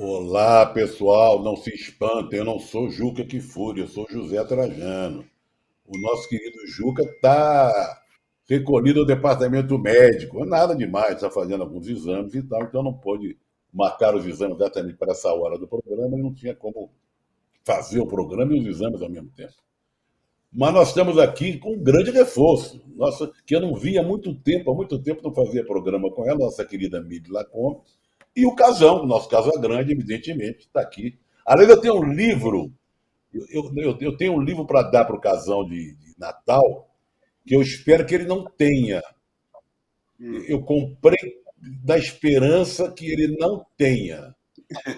Olá, pessoal, não se espantem, eu não sou Juca fúria, eu sou José Trajano. O nosso querido Juca está recolhido ao departamento médico, nada demais, está fazendo alguns exames e tal, então não pôde marcar os exames exatamente para essa hora do programa, não tinha como fazer o programa e os exames ao mesmo tempo. Mas nós estamos aqui com um grande reforço, nossa, que eu não via há muito tempo, há muito tempo não fazia programa com ela, nossa querida Miri Lacombe, e o Casão, o nosso Casal Grande, evidentemente, está aqui. Além de eu ter um livro, eu, eu, eu tenho um livro para dar para o Casão de, de, Natal, que eu espero que ele não tenha. Hum. Eu comprei da esperança que ele não tenha.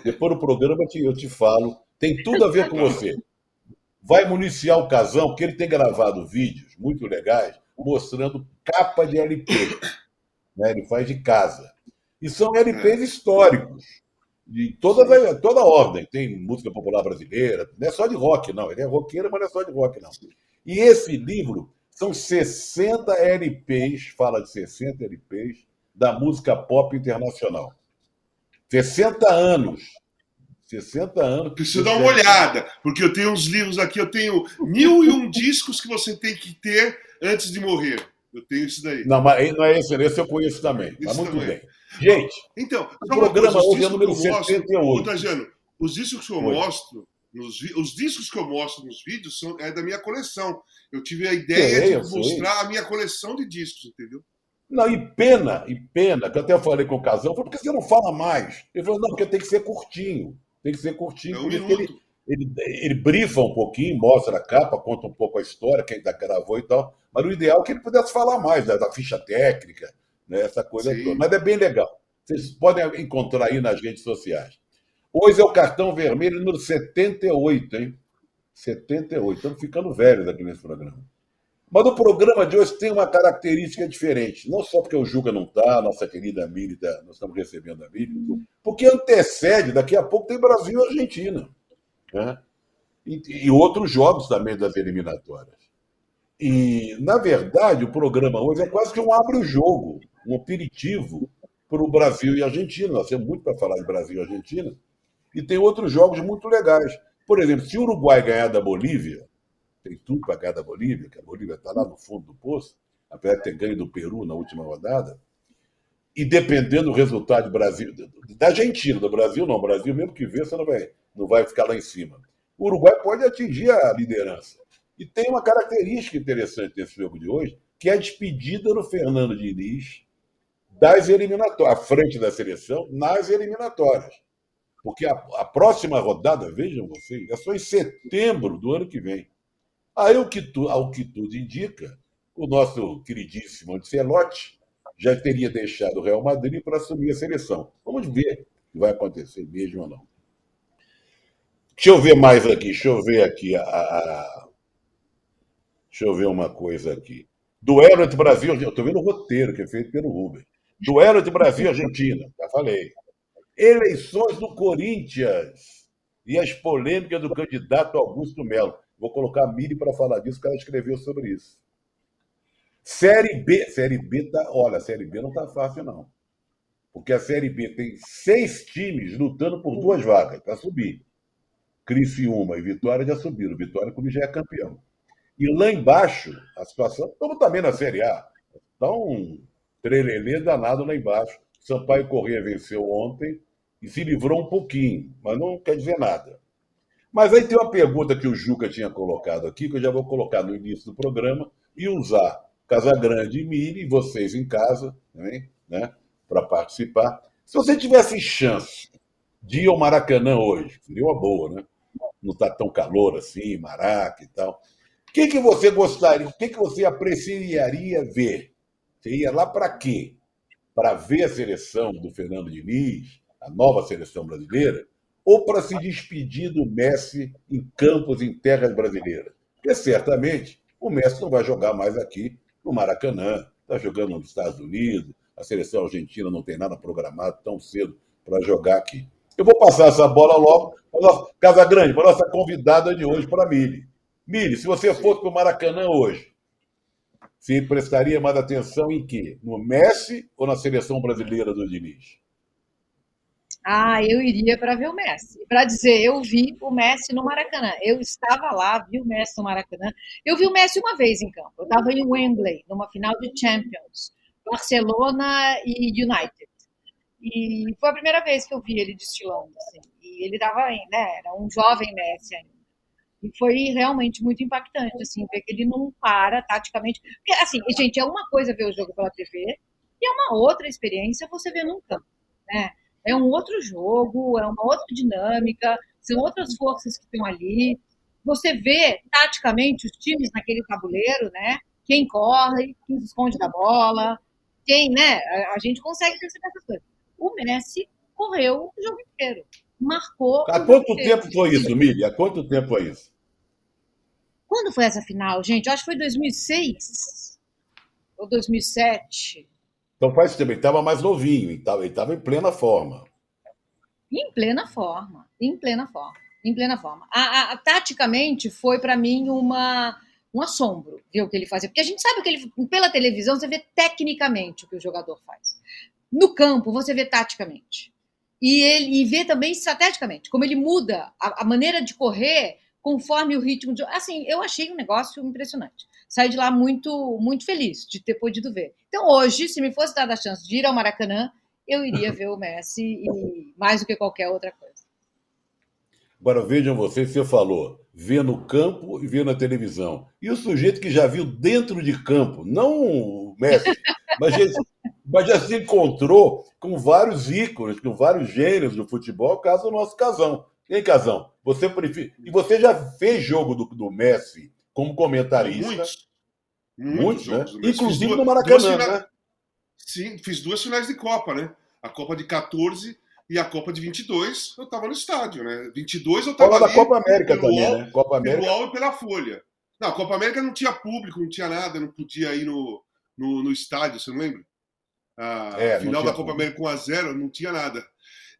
Depois do programa eu te falo. Tem tudo a ver com você. Vai municiar o Casão, porque ele tem gravado vídeos muito legais mostrando capa de LP. Né? Ele faz de casa. E são LPs históricos, de toda, toda ordem. Tem música popular brasileira, não é só de rock, não. Ele é roqueiro, mas não é só de rock, não. E esse livro são 60 LPs, fala de 60 LPs, da música pop internacional. 60 anos. 60 anos. Preciso dar uma olhada, porque eu tenho uns livros aqui, eu tenho mil e um discos que você tem que ter antes de morrer. Eu tenho isso daí. Não, mas não é esse, esse eu conheço também. Tá muito também. bem. Gente, então, o programa hoje é o número 78. Trajano, os discos que eu Oi. mostro, nos, os discos que eu mostro nos vídeos são é da minha coleção. Eu tive a ideia é, de mostrar a minha coleção de discos, entendeu? Não, e pena, e pena, que eu até falei com o Casão, falou, por que você não fala mais? Ele falou, não, porque tem que ser curtinho. Tem que ser curtinho, é um porque ele, ele, ele brifa um pouquinho, mostra a capa, conta um pouco a história, quem da gravou e tal. Mas o ideal é que ele pudesse falar mais da, da ficha técnica, né, essa coisa Sim. toda. Mas é bem legal. Vocês podem encontrar aí nas redes sociais. Hoje é o cartão vermelho número 78, hein? 78. Estamos ficando velhos aqui nesse programa. Mas o programa de hoje tem uma característica diferente. Não só porque o Juca não está, nossa querida Miri, tá, nós estamos recebendo a Miri, porque antecede, daqui a pouco tem Brasil e Argentina. Né? E, e outros jogos também das eliminatórias. E, na verdade, o programa hoje é quase que um abre-o-jogo, um aperitivo para o Brasil e Argentina. Nós temos muito para falar de Brasil e Argentina. E tem outros jogos muito legais. Por exemplo, se o Uruguai ganhar da Bolívia, tem tudo para ganhar da Bolívia, que a Bolívia está lá no fundo do poço, apesar de ter ganho do Peru na última rodada, e dependendo do resultado do Brasil, da Argentina, do Brasil não, o Brasil mesmo que vença não vai, não vai ficar lá em cima. O Uruguai pode atingir a liderança. E tem uma característica interessante nesse jogo de hoje, que é a despedida do Fernando Diniz das eliminatórias, à frente da seleção, nas eliminatórias. Porque a, a, próxima rodada, vejam vocês, é só em setembro do ano que vem. Aí, o que tu, ao que tudo indica, o nosso queridíssimo Ancelotti já teria deixado o Real Madrid para assumir a seleção. Vamos ver se vai acontecer mesmo ou não. Deixa eu ver mais aqui, deixa eu ver aqui a, a Deixa eu ver uma coisa aqui. Duelo entre Brasil e Argentina. Estou vendo o roteiro que é feito pelo Rubens. Duelo entre Brasil e Argentina. Já falei. Eleições do Corinthians e as polêmicas do candidato Augusto Melo. Vou colocar a Miri para falar disso, que ela escreveu sobre isso. Série B. Série B tá. Olha, a Série B não está fácil, não. Porque a Série B tem seis times lutando por duas vagas para subir. Criciúma e Vitória já subiram. Vitória, como já é campeão. E lá embaixo, a situação, como também na Série A, um trelelê danado lá embaixo. Sampaio Corrêa venceu ontem e se livrou um pouquinho, mas não quer dizer nada. Mas aí tem uma pergunta que o Juca tinha colocado aqui, que eu já vou colocar no início do programa, e usar Casagrande e Miri, vocês em casa, né, para participar. Se você tivesse chance de ir ao Maracanã hoje, seria uma boa, né? Não está tão calor assim, Maraca e tal. O que, que você gostaria, o que, que você apreciaria ver? Você ia lá para quê? Para ver a seleção do Fernando Diniz, a nova seleção brasileira, ou para se despedir do Messi em campos em terras brasileiras? Porque certamente o Messi não vai jogar mais aqui no Maracanã, está jogando nos Estados Unidos, a seleção argentina não tem nada programado tão cedo para jogar aqui. Eu vou passar essa bola logo para nossa Casa Grande, para nossa convidada de hoje, para a Mili. Mili, se você fosse para o Maracanã hoje, você prestaria mais atenção em quê? No Messi ou na seleção brasileira do Diniz? Ah, eu iria para ver o Messi. Para dizer, eu vi o Messi no Maracanã. Eu estava lá, vi o Messi no Maracanã. Eu vi o Messi uma vez em campo. Eu estava em Wembley, numa final de Champions, Barcelona e United. E foi a primeira vez que eu vi ele destilando. Assim. E ele estava, né? Era um jovem Messi ainda. E foi realmente muito impactante, assim, ver que ele não para taticamente. Porque, assim, gente, é uma coisa ver o jogo pela TV e é uma outra experiência você ver num campo, né? É um outro jogo, é uma outra dinâmica, são outras forças que estão ali. Você vê taticamente os times naquele tabuleiro, né? Quem corre, quem se esconde da bola, quem, né? A, gente consegue perceber essas coisas. O Messi correu o jogo inteiro. Marcou. Há quanto tempo foi isso, Mili? Há quanto tempo foi isso? Quando foi essa final, gente? Eu acho que foi 2006 ou 2007. Então faz tempo, ele estava mais novinho, ele estava em plena forma. Em plena forma, em plena forma, em plena forma. A, a, a taticamente foi para mim uma um assombro ver o que ele fazia, porque a gente sabe que ele pela televisão você vê tecnicamente o que o jogador faz. No campo você vê taticamente. E ele e vê também estrategicamente, como ele muda a, a maneira de correr conforme o ritmo de. Assim, eu achei um negócio impressionante. Saí de lá muito, muito feliz de ter podido ver. Então, hoje, se me fosse dada a chance de ir ao Maracanã, eu iria ver o Messi e mais do que qualquer outra coisa. Agora vejam vocês, você falou, ver no campo e ver na televisão. E o sujeito que já viu dentro de campo, não o Messi, mas já, mas já se encontrou com vários ícones, com vários gêneros do futebol, caso do nosso casão. Hein, Casão? Você prefere... E você já fez jogo do, do Messi como comentarista? Muitos. Muitos, Muitos né? Inclusive duas, no Maracanã, né? Sim, fiz duas finais de Copa, né? A Copa de 14 e a Copa de 22, eu estava no estádio, né? 22 eu estava ali... da Copa América também, UOL, né? Copa América. Pelo UOL e pela Folha. Não, a Copa América não tinha público, não tinha nada, não podia ir no, no, no estádio, você não lembra? A é, final da Copa América com 1x0, não tinha nada.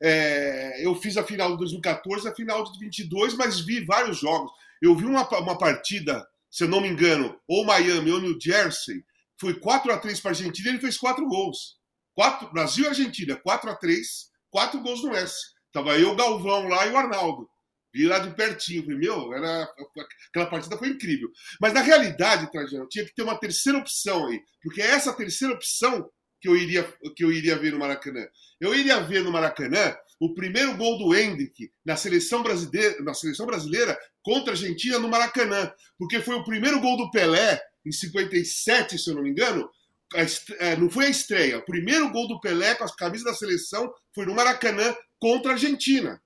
É, eu fiz a final de 2014, a final de 22, mas vi vários jogos. Eu vi uma, uma partida, se eu não me engano, ou Miami ou New Jersey, foi 4 a 3 para a Argentina e ele fez quatro gols. Quatro, Brasil e Argentina, 4 a 3 quatro gols no S. Tava eu, o Galvão lá e o Arnaldo. Vi lá de pertinho. Falei, meu, era... aquela partida foi incrível. Mas na realidade, Trajano, tinha que ter uma terceira opção aí. Porque essa terceira opção que eu iria, que eu iria ver no Maracanã. Eu iria ver no Maracanã o primeiro gol do Hendrick na seleção brasileira, na seleção brasileira contra a Argentina no Maracanã, porque foi o primeiro gol do Pelé em 57, se eu não me engano. É, não foi a estreia. O primeiro gol do Pelé com a camisa da seleção foi no Maracanã contra a Argentina.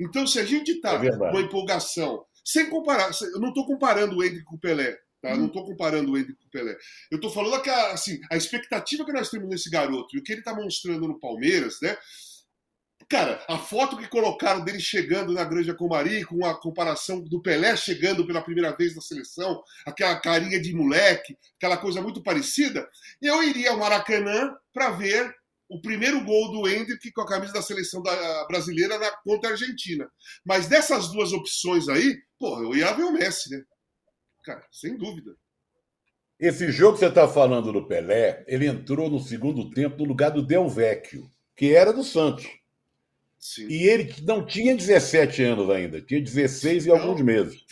Então, se a gente está é com uma empolgação, sem comparar, eu não estou comparando o Hendrick com o Pelé, Tá? Não estou comparando o Hendrick com o Pelé. Eu estou falando que a, assim, a expectativa que nós temos nesse garoto e o que ele está mostrando no Palmeiras, né? Cara, a foto que colocaram dele chegando na Granja Comari, com a comparação do Pelé chegando pela primeira vez na seleção, aquela carinha de moleque, aquela coisa muito parecida, eu iria ao Maracanã para ver o primeiro gol do Hendrick com a camisa da seleção da, brasileira na, contra a Argentina. Mas dessas duas opções aí, pô, eu ia ver o Messi, né? Cara, sem dúvida. Esse jogo que você está falando do Pelé, ele entrou no segundo tempo no lugar do Del Vecchio, que era do Santos. Sim. E ele não tinha 17 anos ainda, tinha 16 e não. alguns meses.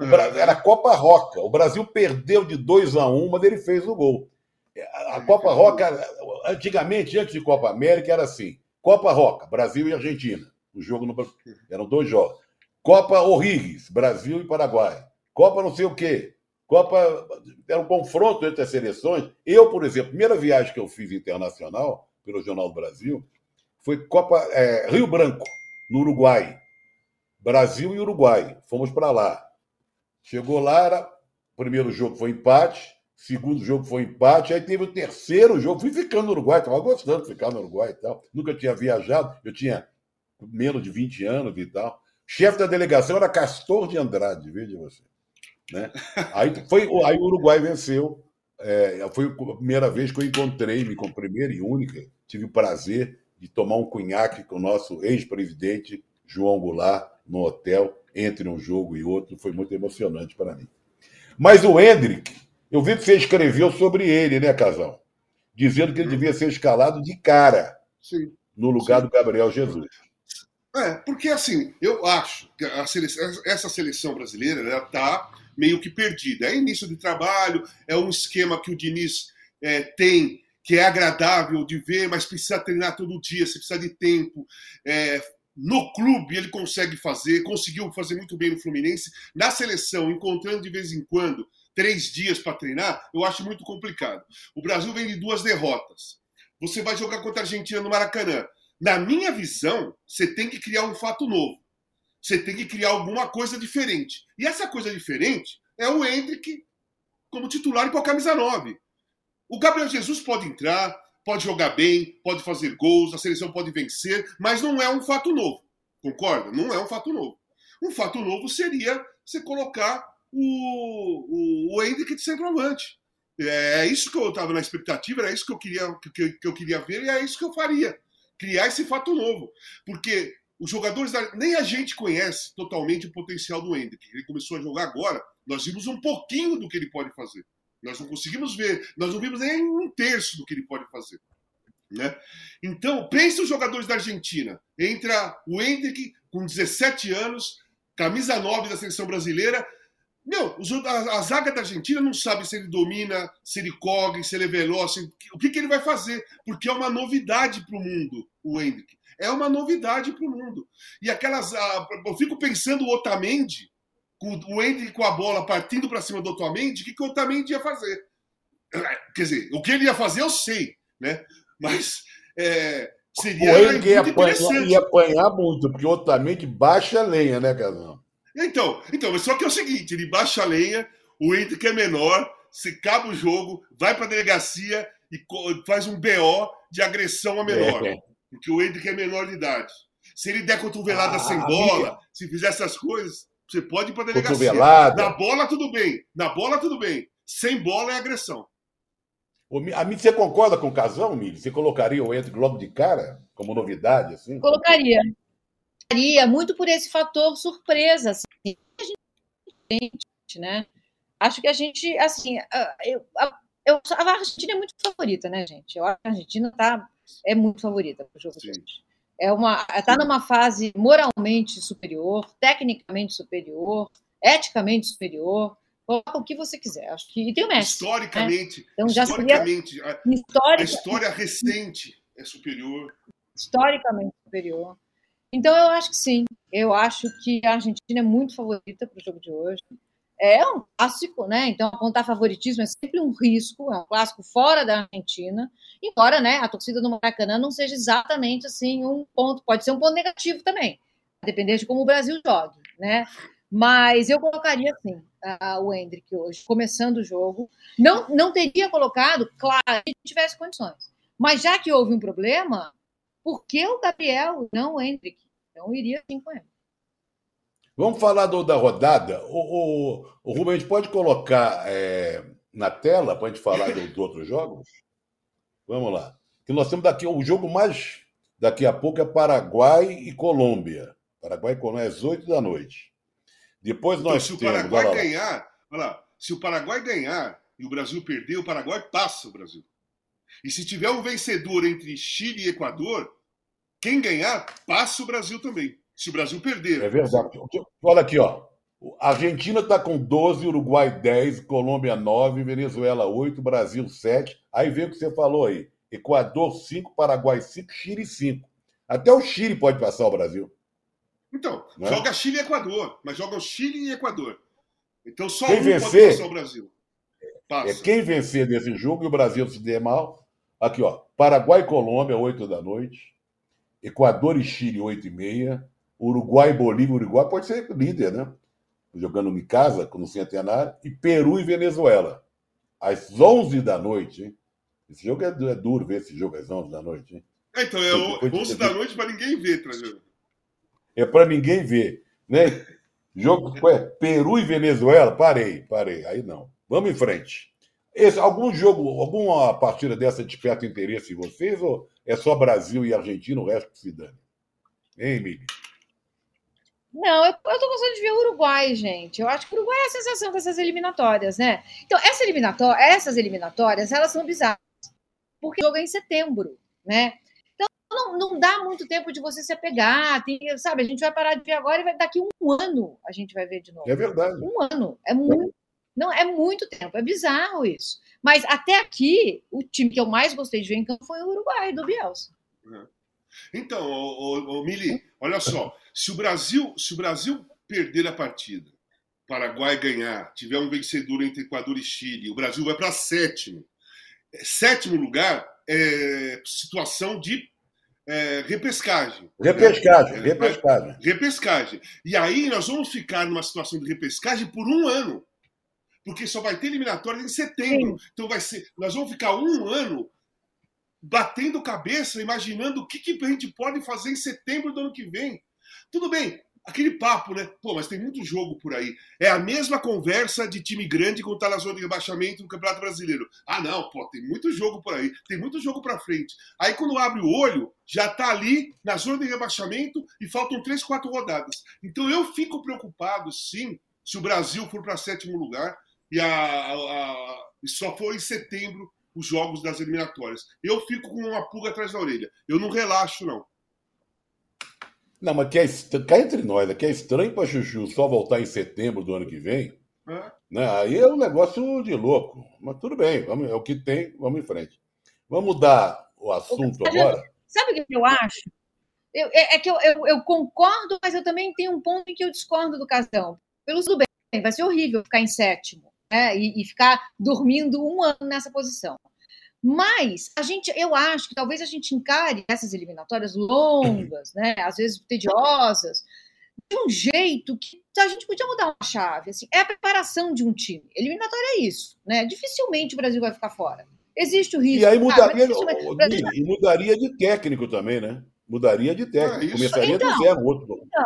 É. Era a Copa Roca. O Brasil perdeu de 2 a 1, mas ele fez o gol. A Copa Roca, antigamente, antes de Copa América, era assim: Copa Roca, Brasil e Argentina. O jogo no... eram dois jogos. Copa O'Higgins, Brasil e Paraguai. Copa não sei o quê. Copa era um confronto entre as seleções. Eu, por exemplo, a primeira viagem que eu fiz internacional pelo Jornal do Brasil foi Copa é, Rio Branco, no Uruguai. Brasil e Uruguai. Fomos para lá. Chegou lá, era, primeiro jogo foi empate, segundo jogo foi empate, aí teve o terceiro jogo. Fui ficando no Uruguai, estava gostando de ficar no Uruguai e tal. Nunca tinha viajado, eu tinha menos de 20 anos e tal. Chefe da delegação era Castor de Andrade, veja você. Né? Aí, foi, aí o Uruguai venceu. É, foi a primeira vez que eu encontrei, me com primeira e única, tive o prazer de tomar um cunhaque com o nosso ex-presidente João Goulart no hotel, entre um jogo e outro. Foi muito emocionante para mim. Mas o Hendrick, eu vi que você escreveu sobre ele, né, Casal? Dizendo que ele devia ser escalado de cara Sim. no lugar Sim. do Gabriel Jesus. É, porque assim, eu acho que seleção, essa seleção brasileira está meio que perdida. É início de trabalho, é um esquema que o Diniz é, tem que é agradável de ver, mas precisa treinar todo dia, você precisa de tempo. É, no clube ele consegue fazer, conseguiu fazer muito bem no Fluminense. Na seleção, encontrando de vez em quando três dias para treinar, eu acho muito complicado. O Brasil vem de duas derrotas. Você vai jogar contra a Argentina no Maracanã. Na minha visão, você tem que criar um fato novo. Você tem que criar alguma coisa diferente. E essa coisa diferente é o Hendrick como titular com a camisa 9. O Gabriel Jesus pode entrar, pode jogar bem, pode fazer gols, a seleção pode vencer, mas não é um fato novo. Concorda? Não é um fato novo. Um fato novo seria você colocar o, o, o Hendrick de centroavante. É isso que eu estava na expectativa, era isso que eu, queria, que, que eu queria ver e é isso que eu faria. Criar esse fato novo. Porque os jogadores, nem a gente conhece totalmente o potencial do Hendrick. Ele começou a jogar agora, nós vimos um pouquinho do que ele pode fazer. Nós não conseguimos ver, nós não vimos nem um terço do que ele pode fazer. Né? Então, pense os jogadores da Argentina. Entra o Hendrick com 17 anos, camisa 9 da seleção brasileira. Meu, a, zaga da Argentina não sabe se ele domina, se ele corre, se ele é veloz, se, o que, que ele vai fazer, porque é uma novidade para o mundo, o Hendrick. É uma novidade para o mundo. E aquelas. eu fico pensando o Otamendi, com o Hendrick com a bola partindo para cima do Otamendi, o que, que o Otamendi ia fazer? Quer dizer, o que ele ia fazer eu sei, né? Mas é, seria o Hendrick ia apanhar, ia apanhar muito, porque o Otamendi baixa a lenha, né, Casão? Então, então, só que é o seguinte, ele baixa a lenha, o Hendrick é menor, se acaba o jogo, vai para a delegacia e faz um BO de agressão a menor. É. Porque o Hendrick é menor de idade. Se ele der cotovelada ah, sem bola, se fizer essas coisas, você pode ir para delegacia. Na bola, tudo bem. Na bola, tudo bem. Sem bola é agressão. A mim, você concorda com o Casão, Mili? Você colocaria o Hendrick logo de cara, como novidade? Assim? Colocaria. Colocaria, muito por esse fator surpresa. Assim. A gente, né? Acho que a gente, assim, eu, eu, a Argentina é muito favorita, né, gente? Eu acho que a Argentina tá, é muito favorita para o jogo de hoje é uma está numa fase moralmente superior, tecnicamente superior, eticamente superior. Coloca o que você quiser. Acho que e tem o Messi. Historicamente, né? então, já historicamente, seria... a, Histórica... a história recente é superior. Historicamente superior. Então eu acho que sim. Eu acho que a Argentina é muito favorita para o jogo de hoje é um clássico, né? Então, apontar favoritismo é sempre um risco, é um clássico fora da Argentina, embora né, a torcida do Maracanã não seja exatamente assim um ponto, pode ser um ponto negativo também, dependendo de como o Brasil jogue, né? Mas eu colocaria assim o Hendrick hoje, começando o jogo. Não, não teria colocado, claro, se tivesse condições. Mas já que houve um problema, por que o Gabriel, não o Hendrick? Então, iria sim com ele. Vamos falar do, da rodada. O, o, o Rubens pode colocar é, na tela para a gente falar dos outros jogos? Vamos lá. Que nós temos daqui o jogo mais daqui a pouco é Paraguai e Colômbia. Paraguai e Colômbia às 8 da noite. Depois nós então, se temos, o Paraguai ganhar, olha lá, se o Paraguai ganhar e o Brasil perder, o Paraguai passa o Brasil. E se tiver um vencedor entre Chile e Equador, quem ganhar passa o Brasil também se o Brasil perder. É verdade. Olha aqui, ó. A Argentina está com 12, Uruguai 10, Colômbia 9, Venezuela 8, Brasil 7. Aí vem o que você falou aí. Equador 5, Paraguai 5, Chile 5. Até o Chile pode passar o Brasil. Então, é? joga Chile e Equador, mas joga o Chile e Equador. Então só quem um vencer, pode passar o Brasil. Passa. É quem vencer desse jogo e o Brasil se der mal. Aqui, ó. Paraguai e Colômbia, 8 da noite. Equador e Chile, 8 e meia. Uruguai, Bolívia, Uruguai pode ser líder, né? Jogando em casa, no centenário, e Peru e Venezuela. Às 11 da noite, hein? Esse jogo é, é duro ver esse jogo às 11 da noite, hein? É, então, é 11 da noite para ninguém ver, Trajano. É para ninguém ver, né? Jogo é Peru e Venezuela, parei, parei, aí não. Vamos em frente. Esse, algum jogo, alguma partida dessa desperta interesse em vocês ou é só Brasil e Argentina, o resto que se dane? Hein, Emílio? Não, eu, eu tô gostando de ver o Uruguai, gente. Eu acho que o Uruguai é a sensação dessas eliminatórias, né? Então, essa eliminatória, essas eliminatórias, elas são bizarras. Porque o jogo é em setembro, né? Então, não, não dá muito tempo de você se apegar. Tem, sabe, a gente vai parar de ver agora e vai, daqui um ano a gente vai ver de novo. É verdade. Um ano. É muito, não, é muito tempo. É bizarro isso. Mas até aqui, o time que eu mais gostei de ver em campo foi o Uruguai, do Bielsa. Uhum. Então, o, Mili, olha só. Se o Brasil, se o Brasil perder a partida, Paraguai ganhar, tiver um vencedor entre Equador e Chile, o Brasil vai para sétimo. É, sétimo lugar é situação de é, repescagem. Repescagem, né? repescagem. Repescagem. E aí nós vamos ficar numa situação de repescagem por um ano. Porque só vai ter eliminatória em setembro. Sim. Então vai ser. Nós vamos ficar um ano batendo cabeça, imaginando o que, que a gente pode fazer em setembro do ano que vem. Tudo bem, aquele papo, né? Pô, mas tem muito jogo por aí. É a mesma conversa de time grande quando tá na zona de rebaixamento no Campeonato Brasileiro. Ah, não, pô, tem muito jogo por aí, tem muito jogo para frente. Aí quando abre o olho, já tá ali na zona de rebaixamento e faltam três, quatro rodadas. Então eu fico preocupado, sim, se o Brasil for para sétimo lugar e, a, a, a, só for em setembro os jogos das eliminatórias. Eu fico com uma pulga atrás da orelha. Eu não relaxo, não. Não, mas que é, cá entre nós, que é estranho para Chuchu só voltar em setembro do ano que vem. É. Né? Aí é um negócio de louco. Mas tudo bem, vamos, é o que tem, vamos em frente. Vamos mudar o assunto sabe, agora. Sabe o que eu acho? Eu, é, é, que eu, eu, eu, concordo, mas eu também tenho um ponto em que eu discordo do Casão. Pelo tudo bem, vai ser horrível ficar em sétimo né? e, e ficar dormindo um ano nessa posição. Mas a gente, eu acho que talvez a gente encare essas eliminatórias longas, né, às vezes tediosas, de um jeito que a gente podia mudar uma chave. Assim, é a preparação de um time. Eliminatória é isso, né? Dificilmente o Brasil vai ficar fora. Existe o risco. E aí mudaria, ah, e mudaria de técnico também, né? Mudaria de técnico. Ah, Começaria então, do zero outro. Então,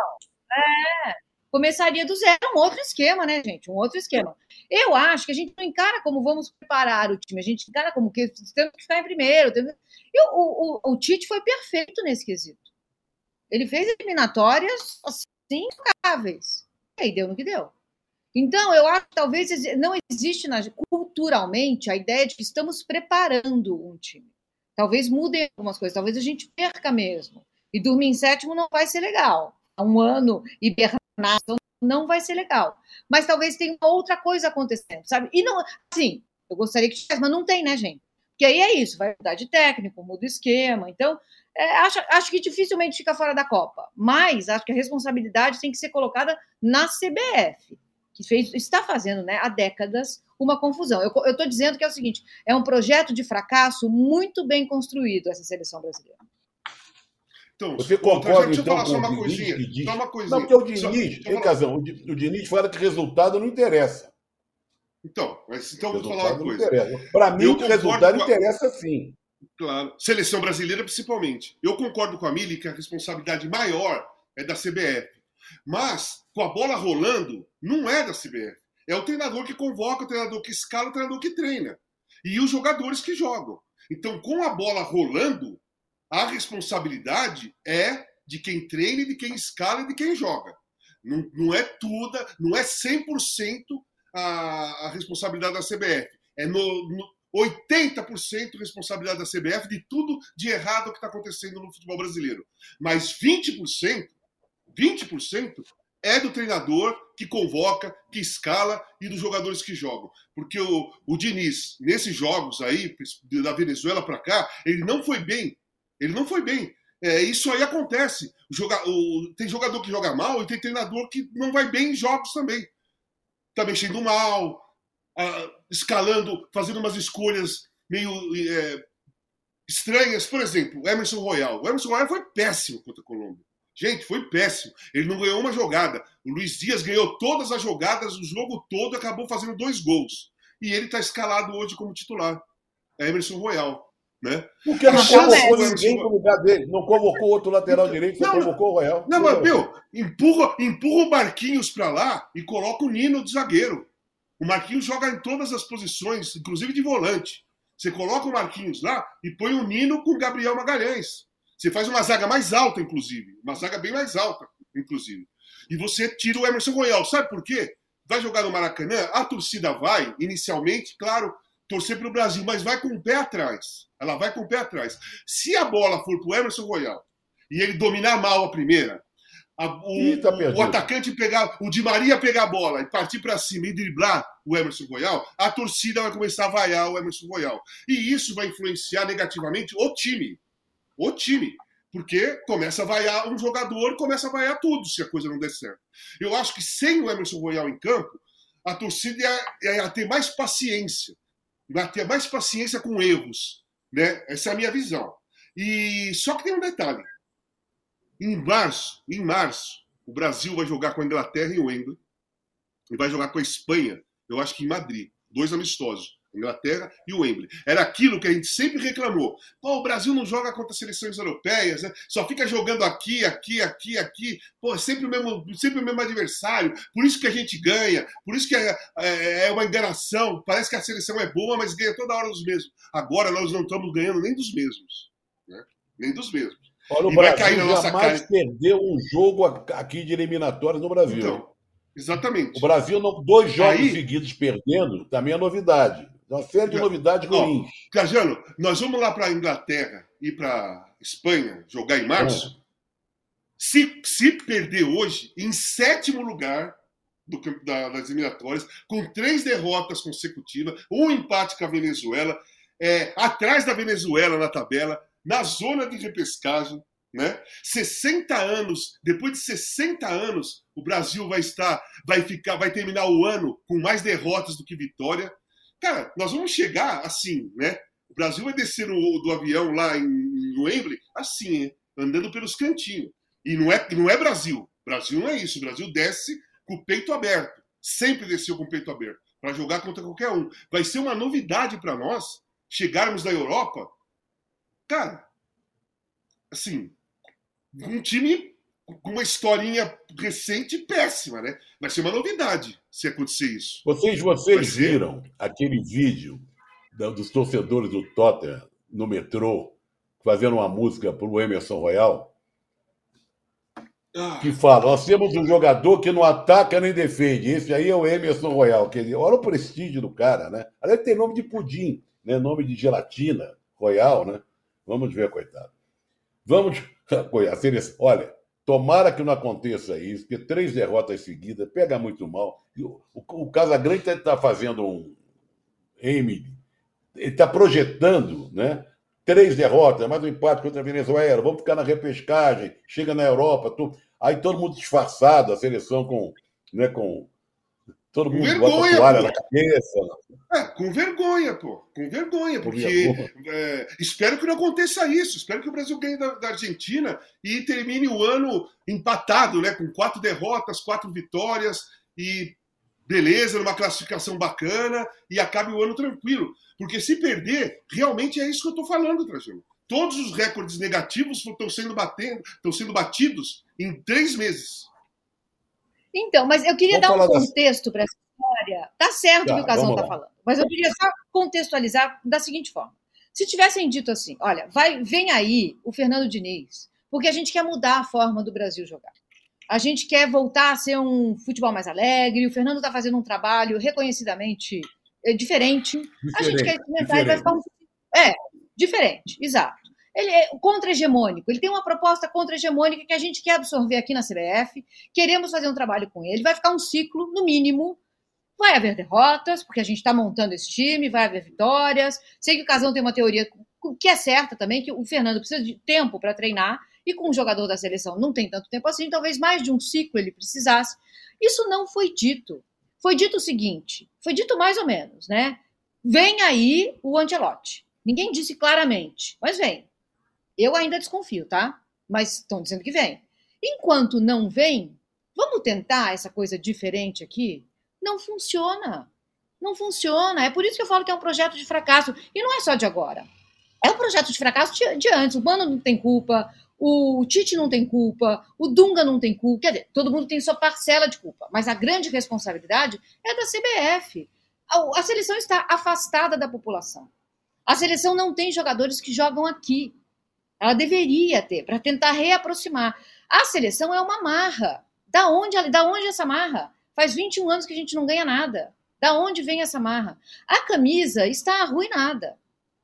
é, começaria do zero, um outro esquema, né, gente? Um outro esquema. Eu acho que a gente não encara como vamos preparar o time, a gente encara como que temos que ficar em primeiro. Temos... E o, o, o, Tite foi perfeito nesse quesito. Ele fez eliminatórias assim, impecáveis. E aí deu no que deu. Então, eu acho que talvez não existe na, culturalmente a ideia de que estamos preparando um time. Talvez mudem algumas coisas, talvez a gente perca mesmo. E dormir em sétimo não vai ser legal. Há um ano hibernar não vai ser legal. Mas talvez tenha outra coisa acontecendo, sabe? E não, assim, eu gostaria que tivesse, mas não tem, né, gente? Porque aí é isso, vai mudar de técnico, muda o esquema. Então, é, acho, acho que dificilmente fica fora da Copa. Mas acho que a responsabilidade tem que ser colocada na CBF, que fez, está fazendo né, há décadas uma confusão. Eu estou dizendo que é o seguinte: é um projeto de fracasso muito bem construído essa seleção brasileira. Então, Você concorda, deixa então, falar só uma coisinha. Diz... Só uma coisinha. Não, porque o Diniz, só, Casão, o Diniz fala que resultado não interessa. Então, mas então vou falar uma coisa. Para mim, o resultado a... interessa sim. Claro. Seleção brasileira, principalmente. Eu concordo com a Mili que a responsabilidade maior é da CBF. Mas, com a bola rolando, não é da CBF. É o treinador que convoca, o treinador que escala, o treinador que treina. E os jogadores que jogam. Então, com a bola rolando, a responsabilidade é de quem treina, de quem escala e de quem joga. Não, não é tudo, não é 100% a, a responsabilidade da CBF. É no, no 80% responsabilidade da CBF de tudo de errado que está acontecendo no futebol brasileiro. Mas 20%, 20% é do treinador que convoca, que escala e dos jogadores que jogam. Porque o, o Diniz, nesses jogos aí, da Venezuela para cá, ele não foi bem ele não foi bem. É, isso aí acontece. O joga, o, tem jogador que joga mal e tem treinador que não vai bem em jogos também. Tá mexendo mal, escalando, fazendo umas escolhas meio é, estranhas. Por exemplo, o Emerson Royal. O Emerson Royal foi péssimo contra a Colômbia. Gente, foi péssimo. Ele não ganhou uma jogada. O Luiz Dias ganhou todas as jogadas, o jogo todo, acabou fazendo dois gols. E ele está escalado hoje como titular. É Emerson Royal. Né? Porque não convocou ninguém no lugar dele. Não convocou outro lateral direito, só não, convocou o Royal. Não, mas, meu, empurra, empurra o Marquinhos para lá e coloca o Nino de zagueiro. O Marquinhos joga em todas as posições, inclusive de volante. Você coloca o Marquinhos lá e põe o Nino com o Gabriel Magalhães. Você faz uma zaga mais alta, inclusive. Uma zaga bem mais alta, inclusive. E você tira o Emerson Royal. Sabe por quê? Vai jogar no Maracanã, a torcida vai, inicialmente, claro, torcer para o Brasil, mas vai com o pé atrás Ela vai com o pé atrás. Se a bola for pro Emerson Royal e ele dominar mal a primeira, a, o, Ih, tá o, atacante pegar, o Di Maria pegar a bola e partir para cima e driblar o Emerson Royal, a torcida vai começar a vaiar o Emerson Royal. E isso vai influenciar negativamente o time. O time. Porque começa a vaiar um jogador, começa a vaiar tudo se a coisa não der certo. Eu acho que sem o Emerson Royal em campo, a torcida ia, ia ter mais paciência. Ia ter mais paciência com erros. Né? Essa é a minha visão. E só que tem um detalhe. Em março, em março, o Brasil vai jogar com a Inglaterra e o Wembley. E vai jogar com a Espanha, eu acho que em Madrid. Dois amistosos. Inglaterra e o Wembley. Era aquilo que a gente sempre reclamou. Pô, o Brasil não joga contra seleções europeias, né? Só fica jogando aqui, aqui, aqui, aqui. Pô, sempre o mesmo, sempre o mesmo adversário. Por isso que a gente ganha. Por isso que é, é, é uma enganação. Parece que a seleção é boa, mas ganha toda hora dos mesmos. Agora nós não estamos ganhando nem dos mesmos. Né? Nem dos mesmos. Olha, o e Brasil vai cair na nossa jamais cara. perdeu um jogo aqui de eliminatórias no Brasil. Então, exatamente. O Brasil, não, dois jogos Aí, seguidos perdendo, também é novidade. Uma série de novidades ruins. Cajano, nós vamos lá para a Inglaterra e para Espanha jogar em março. É. Se, se perder hoje, em sétimo lugar do, da, das eliminatórias, com três derrotas consecutivas, um empate com a Venezuela, é, atrás da Venezuela na tabela, na zona de repescagem, né? 60 anos, depois de 60 anos, o Brasil vai estar, vai ficar, vai terminar o ano com mais derrotas do que vitória. Cara, nós vamos chegar assim, né? O Brasil vai descer no, do avião lá em, em Wembley assim, andando pelos cantinhos. E não é, não é Brasil. Brasil não é isso. O Brasil desce com o peito aberto. Sempre desceu com o peito aberto para jogar contra qualquer um. Vai ser uma novidade para nós chegarmos da Europa. Cara, assim, um time uma historinha recente péssima, né? Vai ser uma novidade se acontecer isso. Vocês, vocês viram aquele vídeo dos torcedores do Tottenham no metrô fazendo uma música para o Emerson Royal? Ah. Que fala: Nós temos um jogador que não ataca nem defende. Esse aí é o Emerson Royal. Quer dizer, olha o prestígio do cara, né? Aliás, tem nome de pudim, né? nome de gelatina Royal, né? Vamos ver, coitado. Vamos. Olha, Tomara que não aconteça isso, porque três derrotas seguidas pega muito mal. O, o, o Casagrande está fazendo um. Emily, ele está projetando, né? Três derrotas, mais um empate contra a Venezuela, vamos ficar na repescagem, chega na Europa, aí todo mundo disfarçado, a seleção com, né, com Todo mundo vergonha, bota a toalha pô. na cabeça. É, com vergonha, pô. Com vergonha, porque é, espero que não aconteça isso. Espero que o Brasil ganhe da, da, Argentina e termine o ano empatado, né? Com quatro derrotas, quatro vitórias e beleza, numa classificação bacana e acabe o ano tranquilo. Porque se perder, realmente é isso que eu estou falando, Trajano. Todos os recordes negativos estão sendo, batendo, estão sendo batidos em três meses. Então, mas eu queria vamos dar um contexto para essa história. Tá certo tá, o que o Casão está falando, mas eu queria só contextualizar da seguinte forma. Se tivessem dito assim, olha, vai, vem aí o Fernando Diniz, porque a gente quer mudar a forma do Brasil jogar. A gente quer voltar a ser um futebol mais alegre. O Fernando está fazendo um trabalho reconhecidamente eh, diferente. diferente a gente quer experimentar e vai ficar um. É, diferente, exato. Ele é contra-hegemônico, ele tem uma proposta contra-hegemônica que a gente quer absorver aqui na CBF, queremos fazer um trabalho com ele, vai ficar um ciclo, no mínimo, vai haver derrotas, porque a gente está montando esse time, vai haver vitórias. Sei que o Casão tem uma teoria que é certa também, que o Fernando precisa de tempo para treinar, e com um jogador da seleção não tem tanto tempo assim, talvez mais de um ciclo ele precisasse. Isso não foi dito. Foi dito o seguinte, foi dito mais ou menos, né? Vem aí o Antelote. Ninguém disse claramente, mas vem. Eu ainda desconfio, tá? Mas estão dizendo que vem. Enquanto não vem, vamos tentar essa coisa diferente aqui? Não funciona. Não funciona. É por isso que eu falo que é um projeto de fracasso. E não é só de agora. É um projeto de fracasso de, de antes. O Mano não tem culpa, o Tite não tem culpa, o Dunga não tem culpa. Quer dizer, todo mundo tem sua parcela de culpa. Mas a grande responsabilidade é da CBF. A, a seleção está afastada da população. A seleção não tem jogadores que jogam aqui. Ela deveria ter, para tentar reaproximar. A seleção é uma marra. Da onde, da onde essa marra? Faz 21 anos que a gente não ganha nada. Da onde vem essa marra? A camisa está arruinada.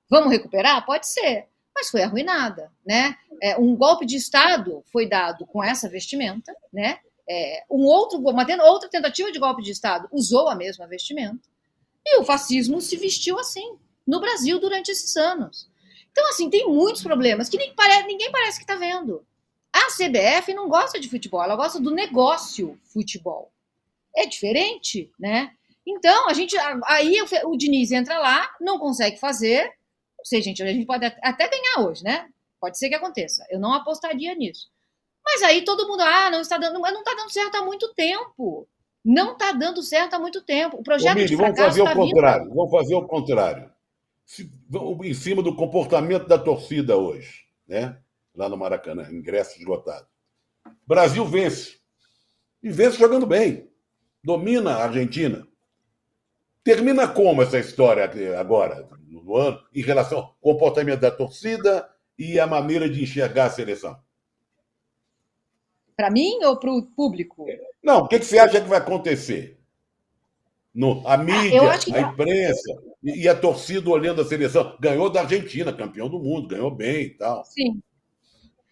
Vamos recuperar? Pode ser, mas foi arruinada, né? É, um golpe de Estado foi dado com essa vestimenta, né? É, um outro, uma outra tentativa de golpe de Estado usou a mesma vestimenta. E o fascismo se vestiu assim, no Brasil, durante esses anos. Então, assim, tem muitos problemas que ninguém parece que está vendo. A CBF não gosta de futebol, ela gosta do negócio futebol. É diferente, né? Então, a gente. Aí o, o Diniz entra lá, não consegue fazer. Não sei, gente, a gente pode até ganhar hoje, né? Pode ser que aconteça. Eu não apostaria nisso. Mas aí todo mundo, ah, não está dando, mas não está dando certo há muito tempo. Não está dando certo há muito tempo. O projeto Ô, Mili, de vamos fazer tá o contrário. Vindo... Vamos fazer o contrário. Em cima do comportamento da torcida hoje, né? Lá no Maracanã, ingresso esgotado. Brasil vence. E vence jogando bem. Domina a Argentina. Termina como essa história agora, no ano, em relação ao comportamento da torcida e a maneira de enxergar a seleção? Para mim ou para o público? Não, o que, que, você acha que vai acontecer? No, a ah, mídia, ah, a imprensa e, e a torcida olhando a seleção. Ganhou da Argentina, campeão do mundo, ganhou bem e tal. Sim.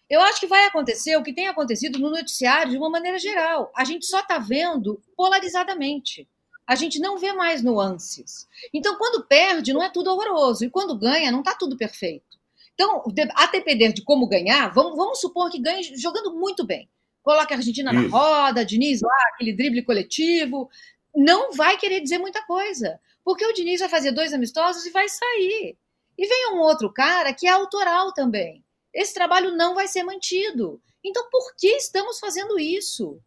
Eu acho que vai acontecer o que tem acontecido no noticiário de uma maneira geral. A gente só está vendo polarizadamente. A gente não vê mais nuances. Então, quando perde, não é tudo horroroso. E quando ganha, não está tudo perfeito. Então, a depender de como ganhar, vamos, vamos supor que ganhe jogando muito bem coloca a Argentina Isso. na roda, Diniz lá, aquele drible coletivo. Não vai querer dizer muita coisa. Porque o Diniz vai fazer dois amistosos e vai sair. E vem um outro cara que é autoral também. Esse trabalho não vai ser mantido. Então, por que estamos fazendo isso?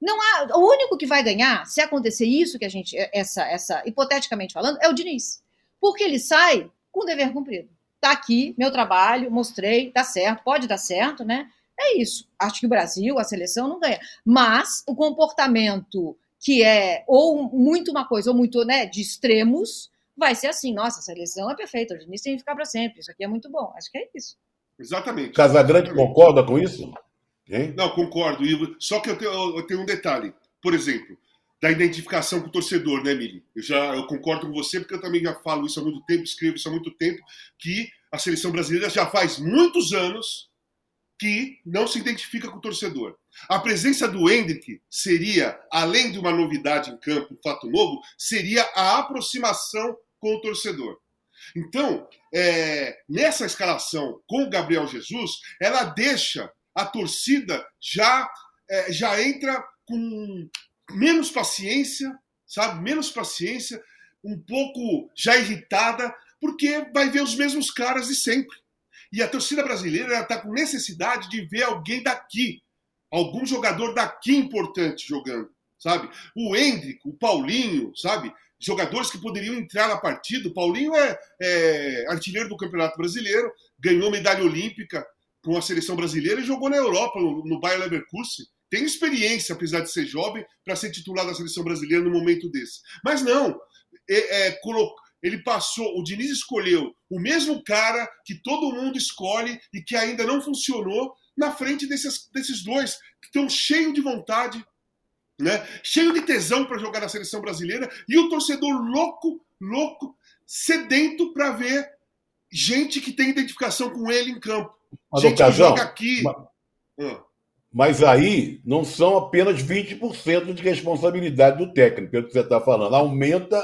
Não há, o único que vai ganhar, se acontecer isso que a gente, essa, essa, hipoteticamente falando, é o Diniz. Porque ele sai com o dever cumprido. Tá aqui, meu trabalho, mostrei, dá certo, pode dar certo, né? É isso. Acho que o Brasil, a seleção, não ganha. Mas o comportamento que é ou muito uma coisa ou muito né, de extremos vai ser assim. Nossa, a seleção é perfeita. O Diniz tem que ficar para sempre. Isso aqui é muito bom. Acho que é isso. Exatamente. Casagrande Exatamente. concorda com isso? Hein? Não, concordo. Só que eu tenho, eu tenho um detalhe. Por exemplo, da identificação com o torcedor, né, Mili? Eu já eu concordo com você, porque eu também já falo isso há muito tempo, escrevo isso há muito tempo, que a seleção brasileira já faz muitos anos que não se identifica com o torcedor. A presença do Hendrick seria, além de uma novidade em campo, um fato novo, seria a aproximação com o torcedor. Então, é, nessa escalação com o Gabriel Jesus, ela deixa a torcida já, é, já entra com menos paciência, sabe? Menos paciência, um pouco já irritada, porque vai ver os mesmos caras de sempre. E a torcida brasileira está com necessidade de ver alguém daqui, algum jogador daqui importante jogando, sabe? O Hendrick, o Paulinho, sabe? Jogadores que poderiam entrar na partida. O Paulinho é, é artilheiro do Campeonato Brasileiro, ganhou medalha olímpica com a seleção brasileira e jogou na Europa, no, no Bayer Leverkusen. Tem experiência, apesar de ser jovem, para ser titular da seleção brasileira no momento desse. Mas não, é, é, ele passou, o Diniz escolheu o mesmo cara que todo mundo escolhe e que ainda não funcionou na frente desses, desses dois que estão cheios de vontade, né? cheio de tesão para jogar na seleção brasileira e o torcedor louco, louco, sedento para ver gente que tem identificação com ele em campo. Mas, gente que joga aqui. Mas, ah. mas aí não são apenas 20% de responsabilidade do técnico, pelo que você está falando. Aumenta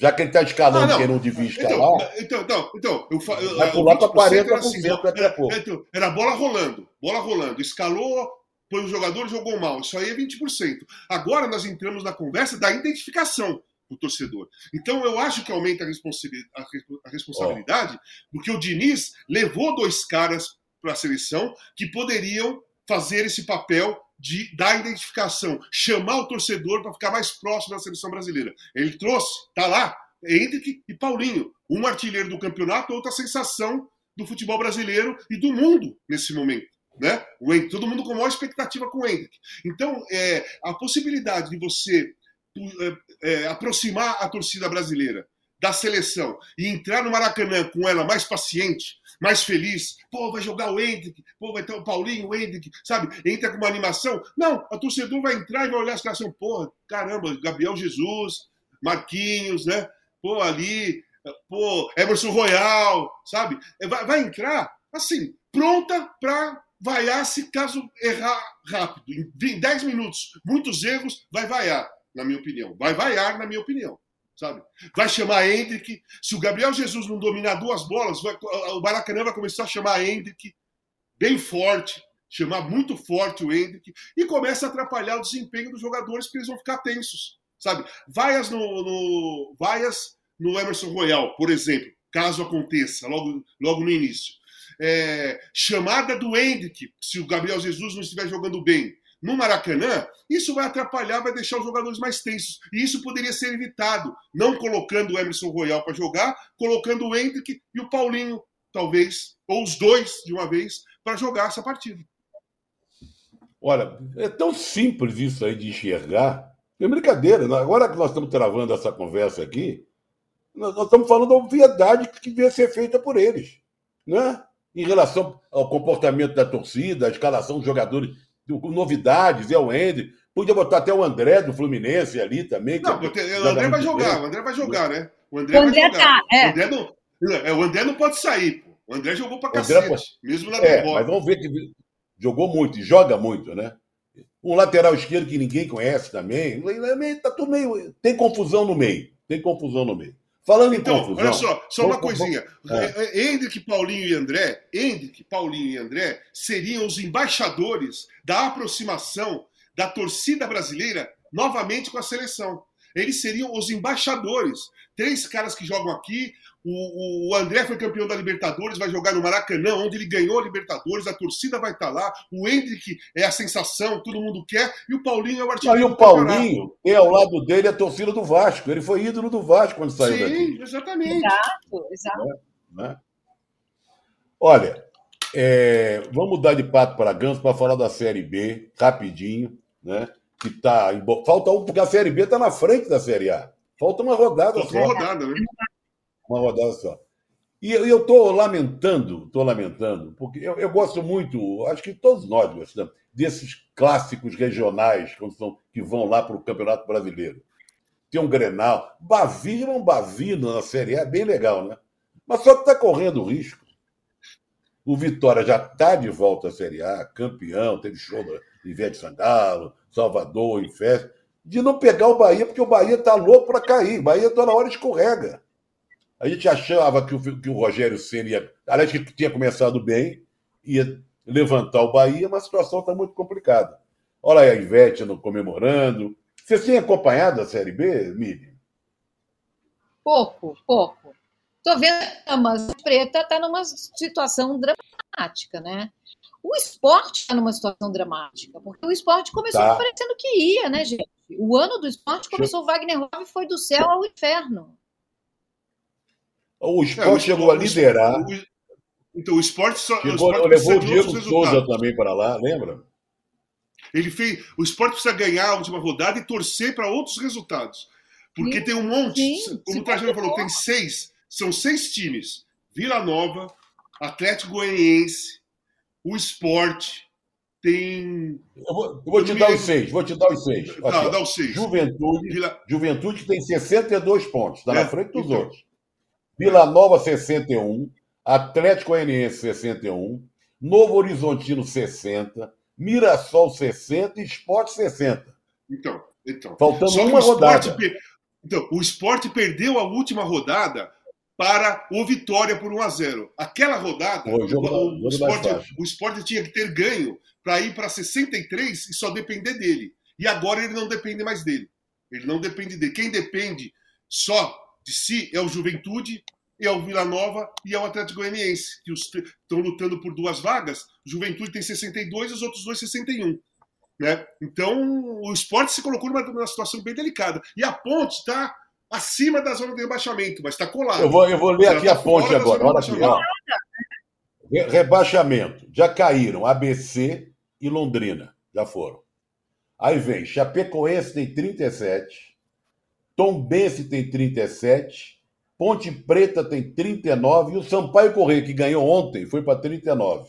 já que ele está escalando, ah, ele não devia então, escalar. Então, então, então, eu, eu, vai pular para 40% assim, daqui a pouco. Então, era bola rolando, bola rolando. Escalou, põe o jogador jogou mal. Isso aí é 20%. Agora nós entramos na conversa da identificação do torcedor. Então eu acho que aumenta a responsabilidade, a responsabilidade oh. porque o Diniz levou dois caras para a seleção que poderiam fazer esse papel de dar identificação, chamar o torcedor para ficar mais próximo da seleção brasileira. Ele trouxe, tá lá, Hendrick e Paulinho, um artilheiro do campeonato, outra sensação do futebol brasileiro e do mundo nesse momento. Né? O Hendrick, todo mundo com maior expectativa com o Hendrick. Então, é, a possibilidade de você é, é, aproximar a torcida brasileira da seleção e entrar no Maracanã com ela mais paciente, mais feliz. Pô, vai jogar o Hendrick, pô, vai ter o Paulinho, o Hendrick, sabe? Entra com uma animação. Não, a torcedor vai entrar e vai olhar a situação. Pô, caramba, Gabriel Jesus, Marquinhos, né? Pô, ali, pô, Emerson Royal, sabe? É, vai, vai entrar, assim, pronta para vaiar se caso errar rápido. Em 10 minutos, muitos erros, vai vaiar, na minha opinião. Vai vaiar, na minha opinião. Sabe? Vai chamar Hendrick. Se o Gabriel Jesus não dominar duas bolas, vai, o Maracanã vai começar a chamar Hendrick bem forte, chamar muito forte o Hendrick, e começa a atrapalhar o desempenho dos jogadores, porque eles vão ficar tensos. Sabe? Vaias no, no, vaias no Emerson Royal, por exemplo, caso aconteça, logo, logo no início é, chamada do Hendrick, se o Gabriel Jesus não estiver jogando bem no Maracanã, isso vai atrapalhar, vai deixar os jogadores mais tensos. E isso poderia ser evitado, não colocando o Emerson Royal para jogar, colocando o Hendrick e o Paulinho, talvez, ou os dois de uma vez, para jogar essa partida. Olha, é tão simples isso aí de enxergar. É brincadeira. Né? Agora que nós estamos travando essa conversa aqui, nós estamos falando da obviedade que devia ser feita por eles. Né? em relação ao comportamento da torcida, a escalação dos jogadores, novidades, é o Ender. Podia botar até o André do Fluminense ali também. Não, é, o André vai jogar, o André vai jogar, né? O André, o André vai jogar. Tá, é. o, André não, é, o André não pode sair, pô. O André jogou pra cacete, pode... mesmo na é, derrota. Mas vamos ver que jogou muito e joga muito, né? Um lateral esquerdo que ninguém conhece também. Tá tudo meio. Tem confusão no meio. Tem confusão no meio. Falando em então, confusão. Olha só, só uma coisinha. É. Hendrick, Paulinho e André, Hendrick, Paulinho e André seriam os embaixadores da aproximação da torcida brasileira novamente com a seleção. Eles seriam os embaixadores. Três caras que jogam aqui, o, o, André foi campeão da Libertadores, vai jogar no Maracanã, onde ele ganhou a Libertadores, a torcida vai estar lá. O Hendrick é a sensação, todo mundo quer, e o Paulinho é o artilheiro. E o Paulinho tem ao lado dele a torcida do Vasco. Ele foi ídolo do Vasco quando saiu Sim, daqui. Sim, exatamente. Exato, exato. É, né? Olha, é, vamos mudar de pato para ganso para falar da Série B, rapidinho, né? Que tá. Falta um, porque a Série B está na frente da Série A. Falta uma rodada Falta só. uma rodada, né? Uma rodada só. E eu estou lamentando, estou lamentando, porque eu, eu, gosto muito, acho que todos nós gostamos, desses clássicos regionais quando são, que vão lá para o Campeonato Brasileiro. Tem um Grenal. Bavi um Bavino na Série A, é bem legal, né? Mas só que está correndo risco. O Vitória já está de volta à Série A, campeão, teve show da Ivete Sangalo, Salvador, em festa, de não pegar o Bahia, porque o Bahia está louco para cair. O Bahia toda hora escorrega. A gente achava que o, que o Rogério seria, aliás, que tinha começado bem, ia levantar o Bahia, mas a situação está muito complicada. Olha aí a Ivete comemorando. Você tem acompanhado a Série B, Miriam? Pouco, pouco. Estou vendo a Mas Preta está numa situação dramática, né? O esporte está numa situação dramática, porque o esporte começou tá. parecendo que ia, né, gente? O ano do esporte começou, Deixa... Wagner Love foi do céu ao inferno. O esporte é, o chegou a liderar. O, então, o esporte só. Chegou, o esporte levou o Diego Souza também para lá, lembra? Ele fez. O esporte precisa ganhar a última rodada e torcer para outros resultados. Porque sim, tem um monte. Sim, como o Trajano falou, tem seis. São seis times: Vila Nova, Atlético Goianiense, o esporte. Tem. Eu vou, eu vou te dar os seis, vou te dar os seis. Tá, dá os seis. Juventude, Vila... Juventude tem 62 pontos, está é, na frente dos então, outros. Vila Nova 61, Atlético Goianiense 61, Novo Horizontino 60, Mirassol 60 e Esporte 60. Então, então. Faltando uma rodada. Per... Então, o esporte perdeu a última rodada para o Vitória por 1 a 0 Aquela rodada, Pô, jogo, o, o, esporte, o esporte tinha que ter ganho para ir para 63 e só depender dele. E agora ele não depende mais dele. Ele não depende dele. Quem depende só de si é o Juventude, é o Vila Nova e é o Atlético Goianiense, que estão lutando por duas vagas. Juventude tem 62 e os outros dois 61. Né? Então, o esporte se colocou numa, numa situação bem delicada. E a ponte está acima da zona de rebaixamento, mas está colada. Eu vou, eu vou ler aqui tá a ponte agora. Olha aqui, ó. Rebaixamento. Já caíram ABC e Londrina. Já foram. Aí vem Chapecoense tem 37. Tombense tem 37, Ponte Preta tem 39 e o Sampaio Correia, que ganhou ontem, foi para 39.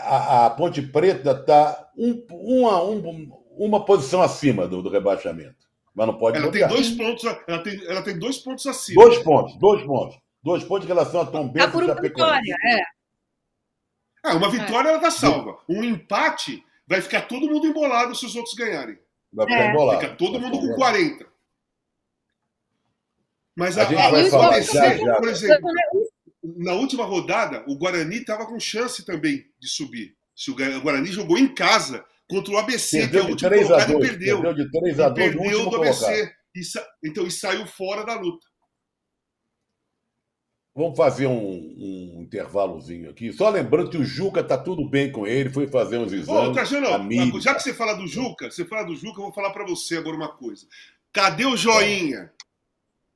A, a Ponte Preta está um, uma, um, uma posição acima do, do rebaixamento. Mas não pode ela tem dois pontos, ela tem, ela tem dois pontos acima. Dois pontos, dois pontos. Dois pontos em relação a Tom Benz tá por uma vitória, é. Ah, uma vitória é. ela tá salva. Um empate vai ficar todo mundo embolado se os outros ganharem. Vai ficar é. embolado. Fica todo mundo com 40. Mas a, a gente a, vai falar já, já. por exemplo, na última rodada, o Guarani estava com chance também de subir. Se o Guarani jogou em casa contra o ABC, perdeu que é o último colocado, e perdeu. Perdeu de 3 a 2 perdeu do ABC. E sa... Então, e saiu fora da luta. Vamos fazer um, um, intervalozinho aqui. Só lembrando que o Juca tá tudo bem com ele, foi fazer uns exames. Ô, Trajano, já que você fala do Juca, você fala do Juca, eu vou falar para você agora uma coisa. Cadê o joinha?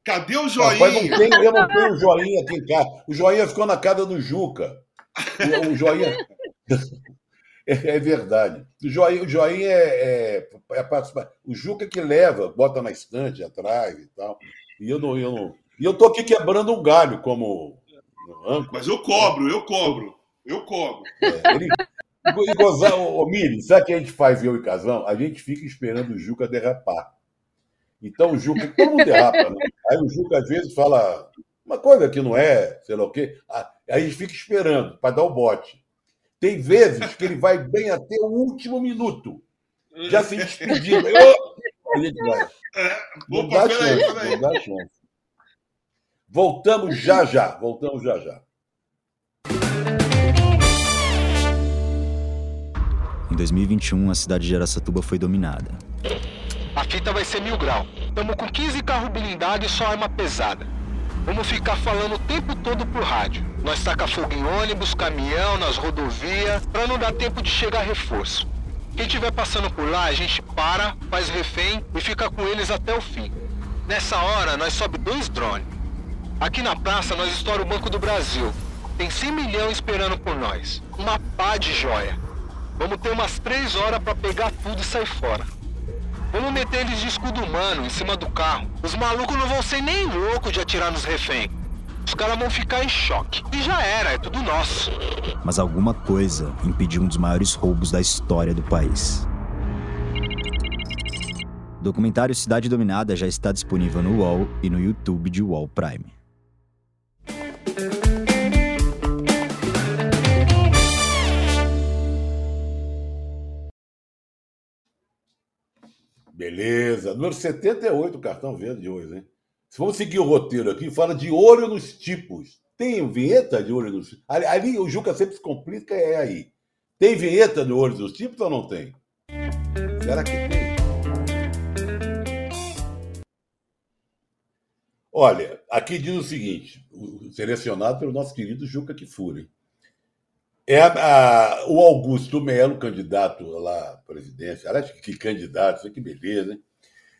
Cadê o joinha? Rapaz, não tem, eu não tenho joinha aqui em casa. O joinha ficou na casa do Juca. O, o joinha. É, é, verdade. O joinha, o joinha é, é, é participar. O Juca que leva, bota na estante atrás e tal. E eu não. Eu não e eu tô aqui quebrando um galho como. Mas eu cobro, eu cobro. Eu cobro. É, ele, e gozar, ô, Mili, sabe o que a gente faz, eu e Casão? A gente fica esperando o Juca derrapar. Então o Juca, todo mundo derrapa, né? Aí o Juca às vezes fala uma coisa que não é, sei lá o quê. Ah, aí a gente fica esperando para dar o bote. Tem vezes que ele vai bem até o último minuto. Já se despedindo. a gente vai. É, dá chance, não dá chance. Voltamos já já. Voltamos já já. Em 2021, a cidade de Aracatuba foi dominada. A fita vai ser mil grau. Estamos com 15 carros blindados e só arma pesada. Vamos ficar falando o tempo todo por rádio. Nós taca fogo em ônibus, caminhão, nas rodovias, para não dar tempo de chegar reforço. Quem estiver passando por lá, a gente para, faz refém e fica com eles até o fim. Nessa hora, nós sobe dois drones. Aqui na praça, nós estoura o Banco do Brasil. Tem 100 milhões esperando por nós. Uma pá de joia. Vamos ter umas três horas para pegar tudo e sair fora. Vamos meter eles de escudo humano em cima do carro. Os malucos não vão ser nem loucos de atirar nos reféns. Os caras vão ficar em choque. E já era, é tudo nosso. Mas alguma coisa impediu um dos maiores roubos da história do país. Documentário Cidade Dominada já está disponível no UOL e no YouTube de UOL Prime. Beleza. Número 78, o cartão verde de hoje, hein? Se vamos seguir o roteiro aqui, fala de olho nos tipos. Tem vinheta de olho nos tipos? Ali, ali o Juca sempre se complica, é aí. Tem vinheta de olho nos tipos ou não tem? Será que tem? Olha, aqui diz o seguinte, selecionado pelo nosso querido Juca Kifuri. É a, a, o Augusto Melo, candidato lá à presidência, aliás, que candidato, que beleza, hein?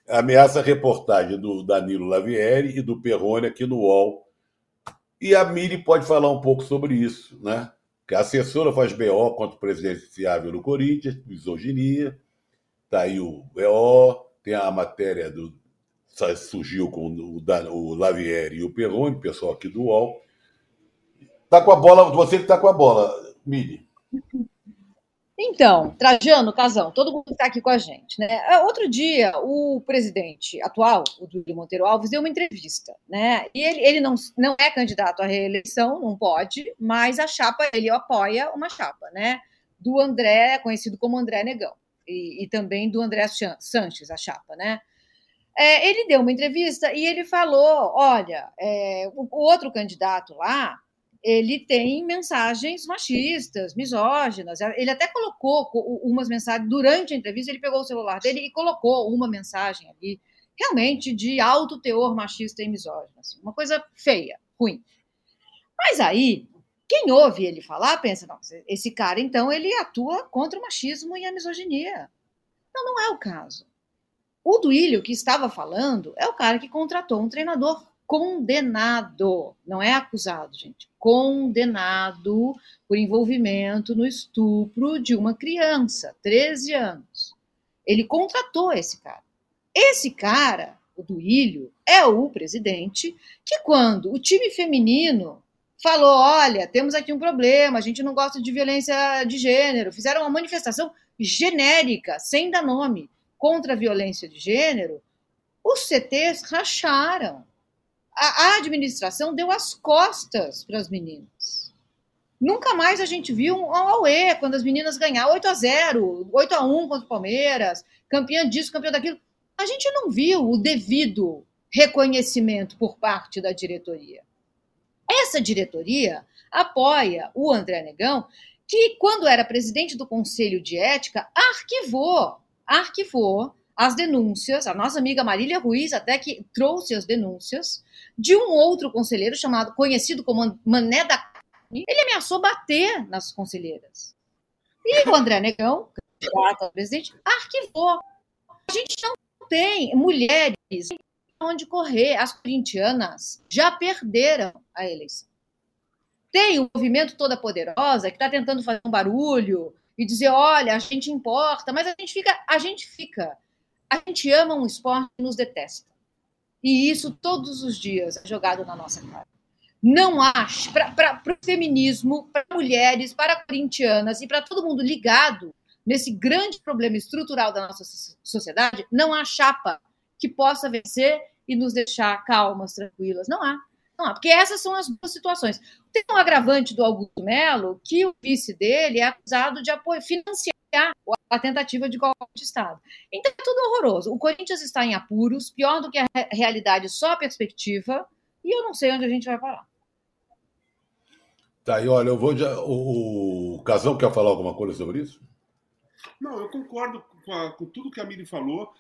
Ameaça a reportagem do Danilo Lavieri e do Perrone aqui no UOL. E a Miri pode falar um pouco sobre isso, né? Que a assessora faz BO contra o presidenciável do Corinthians, misoginia. Tá aí o BO, tem a matéria do. Surgiu com o, o Lavieri e o Perrone, pessoal aqui do UOL. Tá com a bola, você que tá com a bola. Então, Trajano, Casão, todo mundo está aqui com a gente. Né? Ah, outro dia, o presidente atual, o Júlio Monteiro Alves, deu uma entrevista. Né? E ele, ele não, não é candidato à reeleição, não pode, mas a chapa, ele apoia uma chapa, né? Do André, conhecido como André Negão, e, e também do André Sanches, a chapa, né? É, ele deu uma entrevista e ele falou: olha, é, o, o outro candidato lá, ele tem mensagens machistas, misóginas. Ele até colocou umas mensagens durante a entrevista, ele pegou o celular dele e colocou uma mensagem ali, realmente de alto teor machista e misógino, assim, uma coisa feia, ruim. Mas aí, quem ouve ele falar pensa, esse cara então ele atua contra o machismo e a misoginia. Não, não é o caso. O Duílio que estava falando é o cara que contratou um treinador condenado, não é acusado, gente, condenado por envolvimento no estupro de uma criança, 13 anos. Ele contratou esse cara. Esse cara, o Duílio, é o presidente que, quando o time feminino falou: olha, temos aqui um problema, a gente não gosta de violência de gênero, fizeram uma manifestação genérica, sem dar nome, contra a violência de gênero, os CTs racharam. A, a administração deu as costas para as meninas. Nunca mais a gente viu um Aue quando as meninas ganharam 8 a 0 8 a 1 contra o Palmeiras, campeã disso, campeã daquilo. A gente não viu o devido reconhecimento por parte da diretoria. Essa diretoria apoia o André Negão, que, quando era presidente do Conselho de Ética, arquivou, arquivou as denúncias, a nossa amiga Marília Ruiz até que trouxe as denúncias de um outro conselheiro chamado, conhecido como Mané da Carne. Ele ameaçou bater nas conselheiras. E o André Negão, candidato a presidente, arquivou. A gente não tem mulheres onde correr. As corintianas já perderam a eleição. Tem o movimento Toda Poderosa que está tentando fazer um barulho e dizer, olha, a gente importa, mas a gente fica, a gente fica, a gente ama um esporte e nos detesta. E isso todos os dias é jogado na nossa cara. Não acho, para o feminismo, para mulheres, para corintianas e para todo mundo ligado nesse grande problema estrutural da nossa sociedade, não há chapa que possa vencer e nos deixar calmas, tranquilas. Não há. Não porque essas são as duas situações. Tem um agravante do Augusto Melo que o vice dele é acusado de apoio, financiar a tentativa de golpe de Estado. Então é tudo horroroso. O Corinthians está em apuros, pior do que a realidade, só a perspectiva, e eu não sei onde a gente vai parar. Tá, e olha, eu vou. Já, o, o Casão quer falar alguma coisa sobre isso? Não, eu concordo com, a, com tudo que a Miri falou.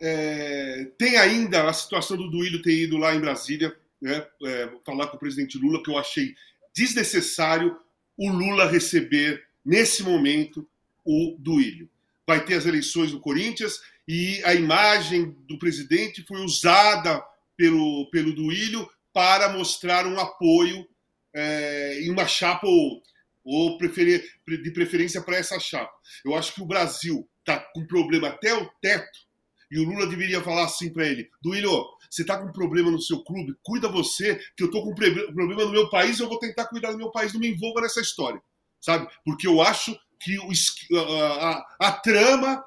É, tem ainda a situação do Duílio ter ido lá em Brasília, né, é, falar com o presidente Lula, que eu achei desnecessário o Lula receber, nesse momento, o Duílio. Vai ter as eleições do Corinthians e a imagem do presidente foi usada pelo, pelo Duílio para mostrar um apoio é, em uma chapa ou, ou preferir, de preferência para essa chapa. Eu acho que o Brasil está com problema até o teto e o Lula deveria falar assim para ele: Duílio, você está com problema no seu clube, cuida você, que eu estou com problema no meu país, eu vou tentar cuidar do meu país, não me envolva nessa história, sabe? Porque eu acho que o, a, a, a, trama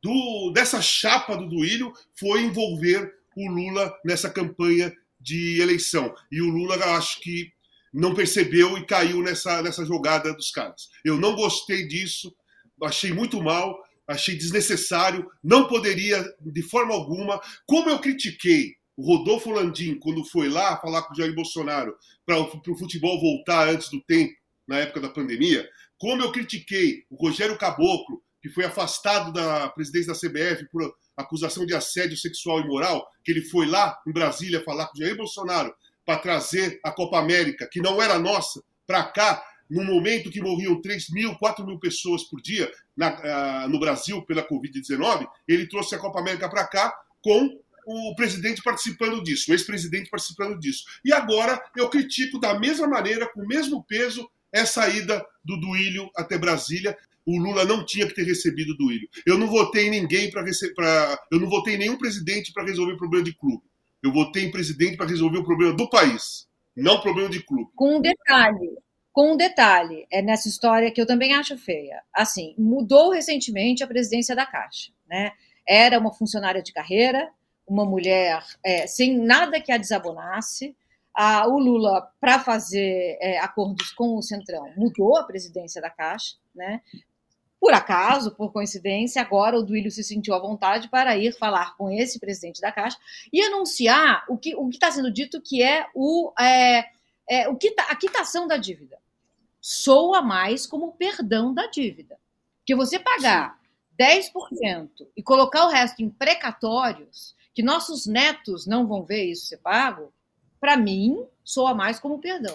do, dessa chapa do Duílio foi envolver o Lula nessa campanha de eleição. E o Lula, acho que não percebeu e caiu nessa, nessa jogada dos caras. Eu não gostei disso, achei muito mal achei desnecessário, não poderia de forma alguma. Como eu critiquei o Rodolfo Landim quando foi lá falar com o Jair Bolsonaro para o futebol voltar antes do tempo, na época da pandemia, como eu critiquei o Rogério Caboclo, que foi afastado da presidência da CBF por acusação de assédio sexual e moral, que ele foi lá em Brasília falar com o Jair Bolsonaro para trazer a Copa América, que não era nossa, para cá, no momento que morriam 3 mil, 4 mil pessoas por dia na, uh, no Brasil pela Covid-19, ele trouxe a Copa América para cá com o presidente participando disso, o ex-presidente participando disso. E agora eu critico da mesma maneira, com o mesmo peso, essa ida do Duílio até Brasília. O Lula não tinha que ter recebido o Duílio. Eu não votei em ninguém para receber. Eu não votei em nenhum presidente para resolver o problema de clube. Eu votei em presidente para resolver o problema do país, não o problema de clube. Com um detalhe: com um detalhe, é nessa história que eu também acho feia. Assim, mudou recentemente a presidência da Caixa, né? Era uma funcionária de carreira, uma mulher é, sem nada que a desabonasse. O Lula, para fazer é, acordos com o Centrão, mudou a presidência da Caixa, né? Por acaso, por coincidência, agora o Duílio se sentiu à vontade para ir falar com esse presidente da Caixa e anunciar o que o está sendo dito que é, o, é, é, o quita, a quitação da dívida soa mais como perdão da dívida. Porque você pagar 10% e colocar o resto em precatórios, que nossos netos não vão ver isso ser pago, para mim, soa mais como perdão.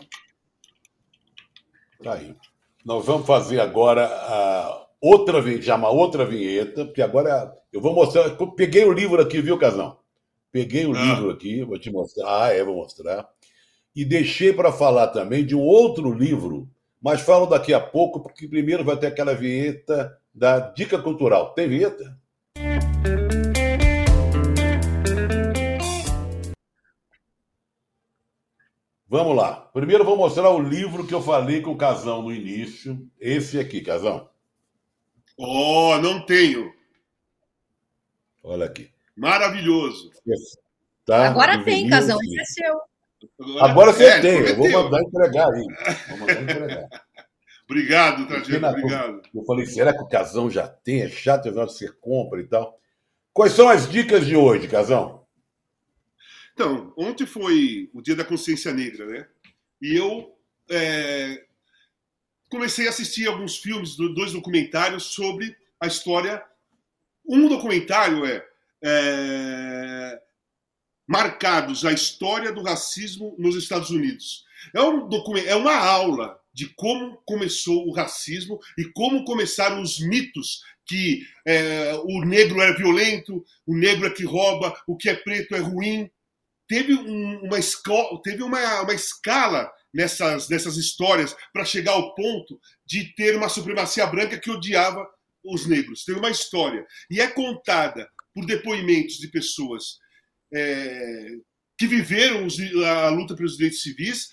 Tá aí. Nós vamos fazer agora a outra, já uma outra vinheta, porque agora eu vou mostrar. Eu peguei o livro aqui, viu, Casão? Peguei o ah. livro aqui, vou te mostrar. Ah, é, vou mostrar. E deixei para falar também de um outro livro mas falo daqui a pouco, porque primeiro vai ter aquela vinheta da Dica Cultural. Tem vinheta? Vamos lá. Primeiro vou mostrar o livro que eu falei com o Casão no início. Esse aqui, Casão. Oh, não tenho. Olha aqui. Maravilhoso. Tá, Agora tem, Casão, esse é seu. Agora você é, tem, eu vou mandar entregar aí. Vou mandar entregar. obrigado, Trajano, obrigado. Eu falei, será que o Casão já tem? É chato, é você compra e tal. Quais são as dicas de hoje, Casão? Então, ontem foi o Dia da Consciência Negra, né? E eu é, comecei a assistir alguns filmes, dois documentários sobre a história. Um documentário é, é Marcados a História do Racismo nos Estados Unidos. É, um documento, é uma aula de como começou o racismo e como começaram os mitos que é, o negro é violento, o negro é que rouba, o que é preto é ruim. Teve, um, uma, escola, teve uma, uma escala nessas, nessas histórias para chegar ao ponto de ter uma supremacia branca que odiava os negros. Tem uma história. E é contada por depoimentos de pessoas é, que viveram a luta pelos direitos civis,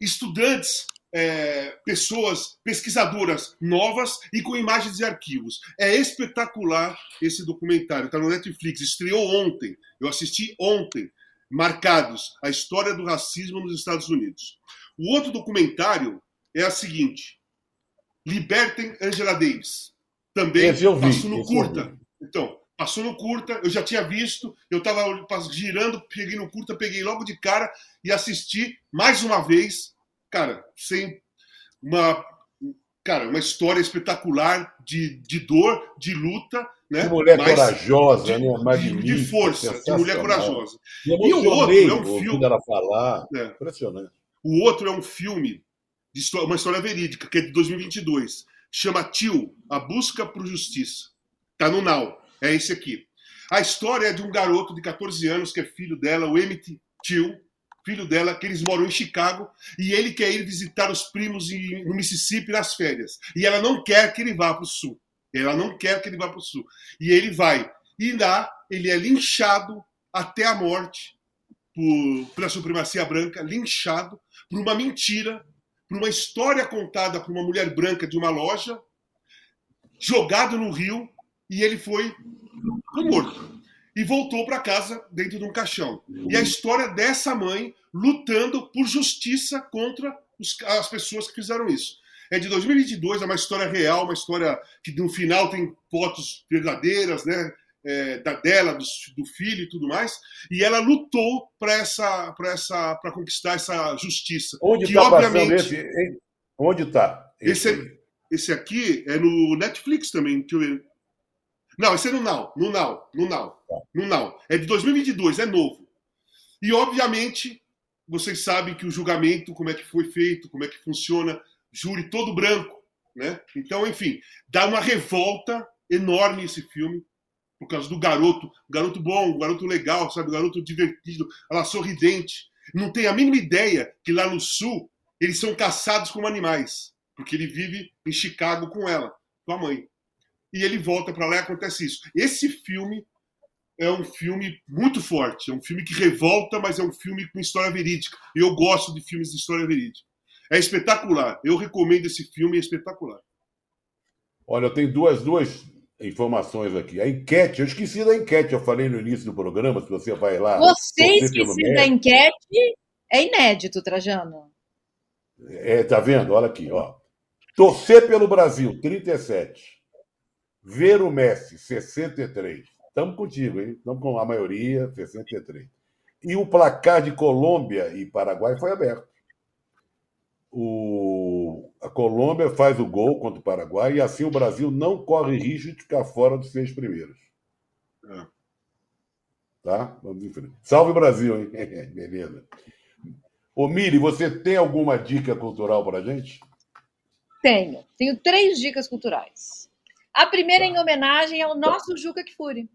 estudantes, é, pessoas, pesquisadoras novas e com imagens de arquivos. É espetacular esse documentário. Está no Netflix. Estreou ontem. Eu assisti ontem. Marcados a história do racismo nos Estados Unidos. O outro documentário é a seguinte: Libertem Angela Davis. Também passou no curta. Então, passou no curta, eu já tinha visto, eu estava girando, peguei no curta, peguei logo de cara e assisti mais uma vez, cara, sem uma cara, uma história espetacular de, de dor, de luta, né? De mulher Mas, corajosa, de, né? De, de força, de mulher corajosa. E, e o outro é um filme. Ela falar. É. Impressionante. O outro é um filme, de história, uma história verídica, que é de 2022. Chama Tio, A Busca por Justiça. Tá no Now. É esse aqui. A história é de um garoto de 14 anos, que é filho dela, o Emmett Till, filho dela, que eles moram em Chicago, e ele quer ir visitar os primos no Mississippi nas férias. E ela não quer que ele vá para o sul. Ela não quer que ele vá para o sul. E ele vai. E lá ele é linchado até a morte por, pela supremacia branca, linchado por uma mentira, por uma história contada por uma mulher branca de uma loja, jogado no rio, e ele foi morto. E voltou para casa dentro de um caixão. E a história dessa mãe lutando por justiça contra os, as pessoas que fizeram isso. É de 2022, é uma história real, uma história que no final tem fotos verdadeiras, né? é, da, dela, do, do, filho e tudo mais, e ela lutou para essa, para essa, para conquistar essa justiça. Onde está obviamente esse? Onde está? Esse, esse, esse, aqui é no Netflix também. Que eu... Não, esse é no Now, no Now, no Now, no Now. É de 2022, é novo. E obviamente vocês sabem que o julgamento, como é que foi feito, como é que funciona, júri todo branco, né? Então, enfim, dá uma revolta enorme esse filme por causa do garoto, garoto bom, garoto legal, sabe, garoto divertido, ela sorridente. Não tem a mínima ideia que lá no sul eles são caçados como animais, porque ele vive em Chicago com ela, com a mãe. E ele volta para lá e acontece isso. Esse filme é um filme muito forte, é um filme que revolta, mas é um filme com história verídica. E eu gosto de filmes de história verídica. É espetacular. Eu recomendo esse filme, é espetacular. Olha, eu tenho duas, duas informações aqui. A enquete, eu esqueci da enquete, eu falei no início do programa, se você vai lá. Você esqueci da enquete, é inédito, Trajano. É, tá vendo? Olha aqui, ó. Torcer pelo Brasil, 37. Ver o Messi, 63. Estamos contigo, hein? Estamos com a maioria, 63. E o placar de Colômbia e Paraguai foi aberto. O a Colômbia faz o gol contra o Paraguai e assim o Brasil não corre risco de ficar fora dos seis primeiros. É. Tá? Vamos em frente. Salve Brasil, hein? Beleza. Ô, Miri, você tem alguma dica cultural para a gente? Tenho. Tenho três dicas culturais. A primeira tá. em homenagem ao nosso Juca Kfouri.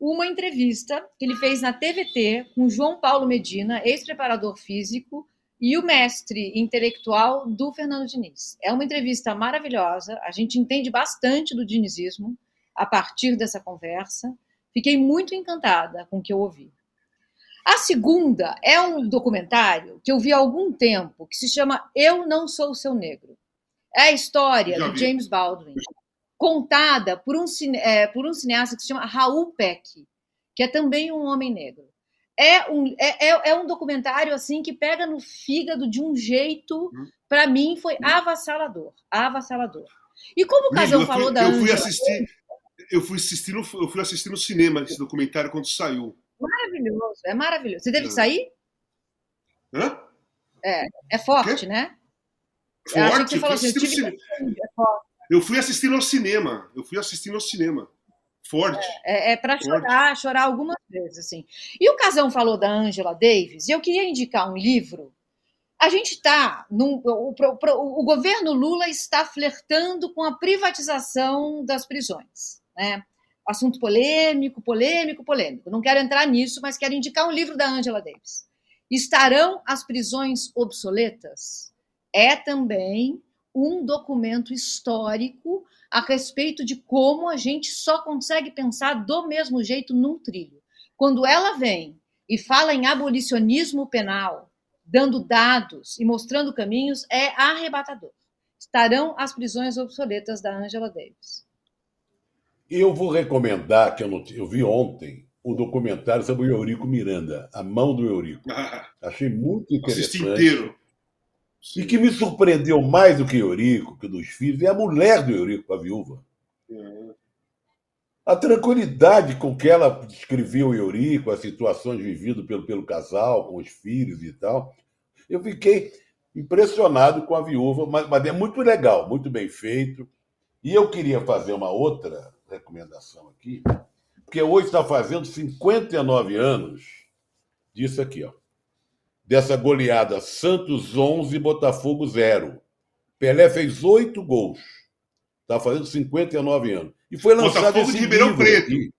Uma entrevista que ele fez na TVT com João Paulo Medina, ex-preparador físico, e o mestre intelectual do Fernando Diniz. É uma entrevista maravilhosa, a gente entende bastante do dinizismo a partir dessa conversa. Fiquei muito encantada com o que eu ouvi. A segunda é um documentário que eu vi há algum tempo, que se chama Eu Não Sou Seu Negro. É a história do James Baldwin, contada por um, é, por um cineasta que se chama Raul Peck. que é também um homem negro. É um, é, é, é um documentário assim que pega no fígado de um jeito, hum. para mim, foi avassalador. Avassalador. E como o Casão falou fui, da. Eu fui assistir. Eu fui assistir, no, eu fui assistir no cinema esse documentário quando saiu. Maravilhoso, é maravilhoso. Você teve que é. sair? Hã? É, é forte, né? Forte? Eu, assim, eu, tive... é eu fui assistir no cinema. Eu fui assistir no cinema. Forte. É, é, é para chorar, chorar algumas vezes, assim. E o Casão falou da Angela Davis, e eu queria indicar um livro. A gente está. O, o, o governo Lula está flertando com a privatização das prisões. Né? Assunto polêmico, polêmico, polêmico. Não quero entrar nisso, mas quero indicar um livro da Angela Davis. Estarão as prisões obsoletas? É também um documento histórico a respeito de como a gente só consegue pensar do mesmo jeito num trilho. Quando ela vem e fala em abolicionismo penal, dando dados e mostrando caminhos, é arrebatador. Estarão as prisões obsoletas da Angela Davis. Eu vou recomendar, que eu, não, eu vi ontem, o documentário sobre o Eurico Miranda, A Mão do Eurico. Achei muito interessante. Assisti inteiro. E que me surpreendeu mais do que Eurico, que dos filhos, é a mulher do Eurico, a viúva. Uhum. A tranquilidade com que ela descreveu o Eurico, as situações vividas pelo, pelo casal, com os filhos e tal. Eu fiquei impressionado com a viúva, mas, mas é muito legal, muito bem feito. E eu queria fazer uma outra recomendação aqui, porque hoje está fazendo 59 anos disso aqui, ó dessa goleada Santos 11, Botafogo 0. Pelé fez oito gols. Está fazendo 59 anos. E foi lançado Botafogo esse de Ribeirão Preto. Aqui.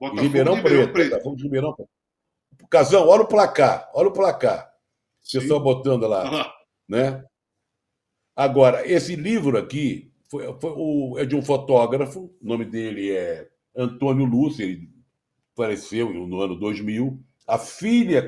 Botafogo Ribeirão, Ribeirão Preto. Preto. Botafogo de Ribeirão Preto. Casão, olha o placar. Olha o placar. Sim. Pessoal botando lá. Né? Agora, esse livro aqui foi, foi o, é de um fotógrafo. O nome dele é Antônio Lúcio. Ele faleceu no ano 2000. A filha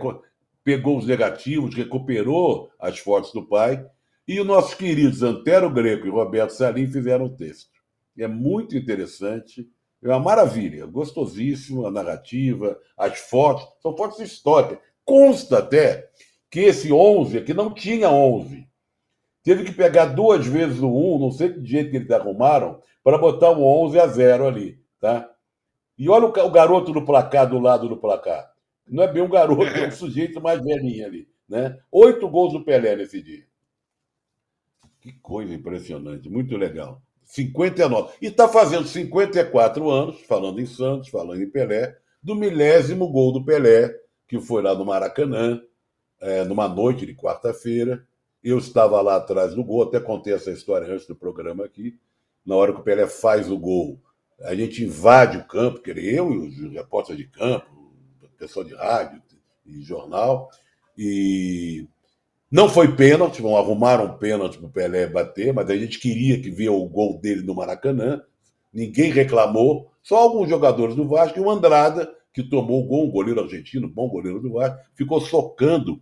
pegou os negativos, recuperou as fotos do pai, e os nossos queridos Antero Greco e Roberto Salim fizeram o texto. É muito interessante, é uma maravilha, gostosíssimo a narrativa, as fotos, são fotos históricas. Consta até que esse 11 aqui não tinha 11. Teve que pegar duas vezes o 1, não sei que jeito que eles arrumaram, para botar o 11 a 0 ali, tá? E olha o garoto no placar, do lado do placar. Não é bem um garoto, é um sujeito mais velhinho ali. Né? Oito gols do Pelé nesse dia. Que coisa impressionante, muito legal. 59. E está fazendo 54 anos, falando em Santos, falando em Pelé, do milésimo gol do Pelé, que foi lá no Maracanã, é, numa noite de quarta-feira. Eu estava lá atrás do gol, até contei essa história antes do programa aqui. Na hora que o Pelé faz o gol, a gente invade o campo, eu e os repórteres de campo, pessoal de rádio e jornal, e não foi pênalti, vão arrumar um pênalti para o Pelé bater, mas a gente queria que via o gol dele no Maracanã, ninguém reclamou, só alguns jogadores do Vasco e o Andrada, que tomou o gol, um goleiro argentino, bom goleiro do Vasco, ficou socando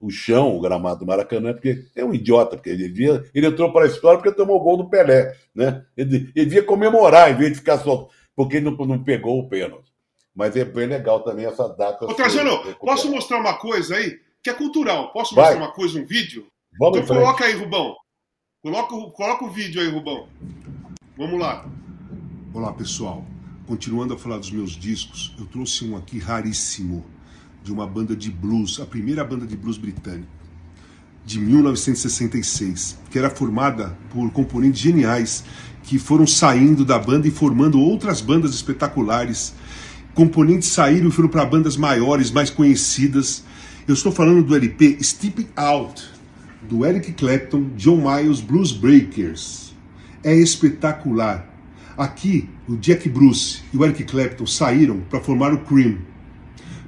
o chão, o gramado do Maracanã, porque é um idiota, porque ele, via, ele entrou para a história porque tomou o gol do Pelé. Né? Ele, ele devia comemorar em vez de ficar só, porque ele não, não pegou o pênalti. Mas é bem legal também essa data. Ô, Trajano, posso mostrar uma coisa aí? Que é cultural. Posso Vai. mostrar uma coisa, um vídeo? Vamos então coloca aí, Rubão. Coloca, coloca o vídeo aí, Rubão. Vamos lá. Olá, pessoal. Continuando a falar dos meus discos, eu trouxe um aqui raríssimo, de uma banda de blues, a primeira banda de blues britânica, de 1966, que era formada por componentes geniais que foram saindo da banda e formando outras bandas espetaculares componentes saíram e foram para bandas maiores, mais conhecidas. Eu estou falando do LP Stepping Out, do Eric Clapton, John Miles Blues Breakers. É espetacular. Aqui, o Jack Bruce e o Eric Clapton saíram para formar o Cream.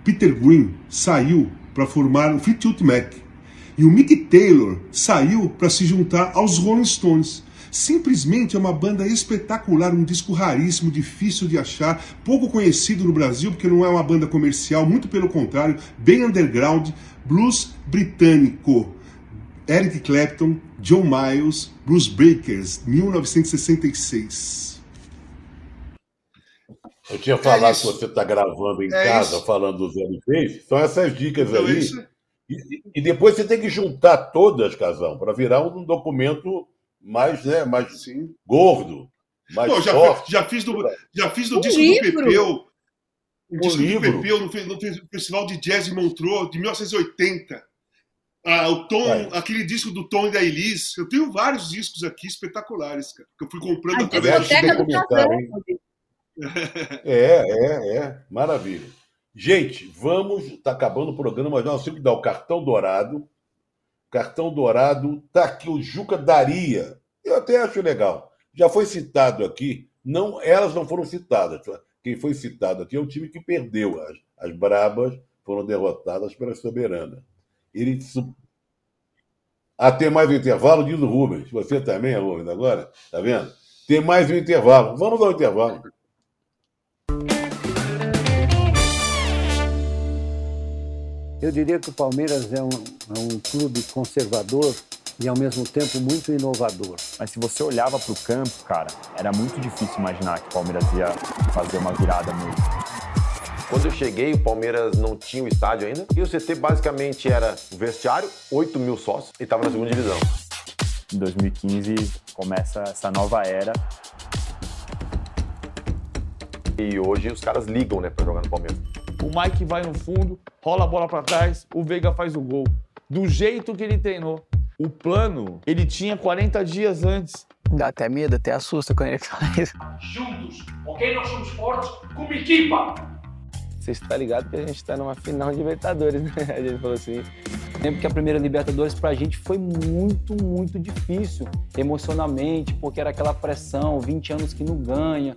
Peter Green saiu para formar o Fleetwood Mac. E o Mick Taylor saiu para se juntar aos Rolling Stones. Simplesmente é uma banda espetacular, um disco raríssimo, difícil de achar, pouco conhecido no Brasil, porque não é uma banda comercial, muito pelo contrário, bem underground, blues britânico. Eric Clapton, John Miles, Blues Breakers, 1966. Eu tinha falado é que você está gravando em é casa, isso. falando dos LPs. São essas dicas então, aí. Isso... E, e, depois você tem que juntar todas, Casão, para virar um documento mais, né, mais Sim. gordo. Mais Pô, já, forte. já fiz do, já fiz do um disco livro. do Pepeu. O disco livro. do Pepeu no, no Festival de Jazz de Montreux, de 1980. Ah, o Tom, aquele disco do Tom e da Elise. Eu tenho vários discos aqui espetaculares, cara, que eu fui comprando a através do comentário, É, é, é. Maravilha. Gente, vamos. Está acabando o programa, mas nós temos que dar o cartão dourado. Cartão dourado. Está aqui o Juca Daria. Eu até acho legal. Já foi citado aqui. Não, elas não foram citadas. Quem foi citado aqui é o time que perdeu. As, as Brabas foram derrotadas pela Soberana. Ele. Tem mais um intervalo, diz o Rubens. Você também, Rubens, agora? Tá vendo? Tem mais um intervalo. Vamos ao intervalo. Eu diria que o Palmeiras é um, é um clube conservador e ao mesmo tempo muito inovador. Mas se você olhava para o campo, cara, era muito difícil imaginar que o Palmeiras ia fazer uma virada mesmo. Quando eu cheguei, o Palmeiras não tinha o estádio ainda. E o CT basicamente era o vestiário, 8 mil sócios, e estava na segunda divisão. Em 2015 começa essa nova era. E hoje os caras ligam, né, para jogar no Palmeiras o Mike vai no fundo, rola a bola para trás, o Veiga faz o gol. Do jeito que ele treinou. O plano, ele tinha 40 dias antes. Dá até medo, até assusta quando ele fala isso. Juntos, ok? Nós somos fortes como equipa. Você está ligado que a gente está numa final de Libertadores, né? A gente falou assim. Lembro que a primeira Libertadores pra gente foi muito, muito difícil, emocionalmente, porque era aquela pressão, 20 anos que não ganha.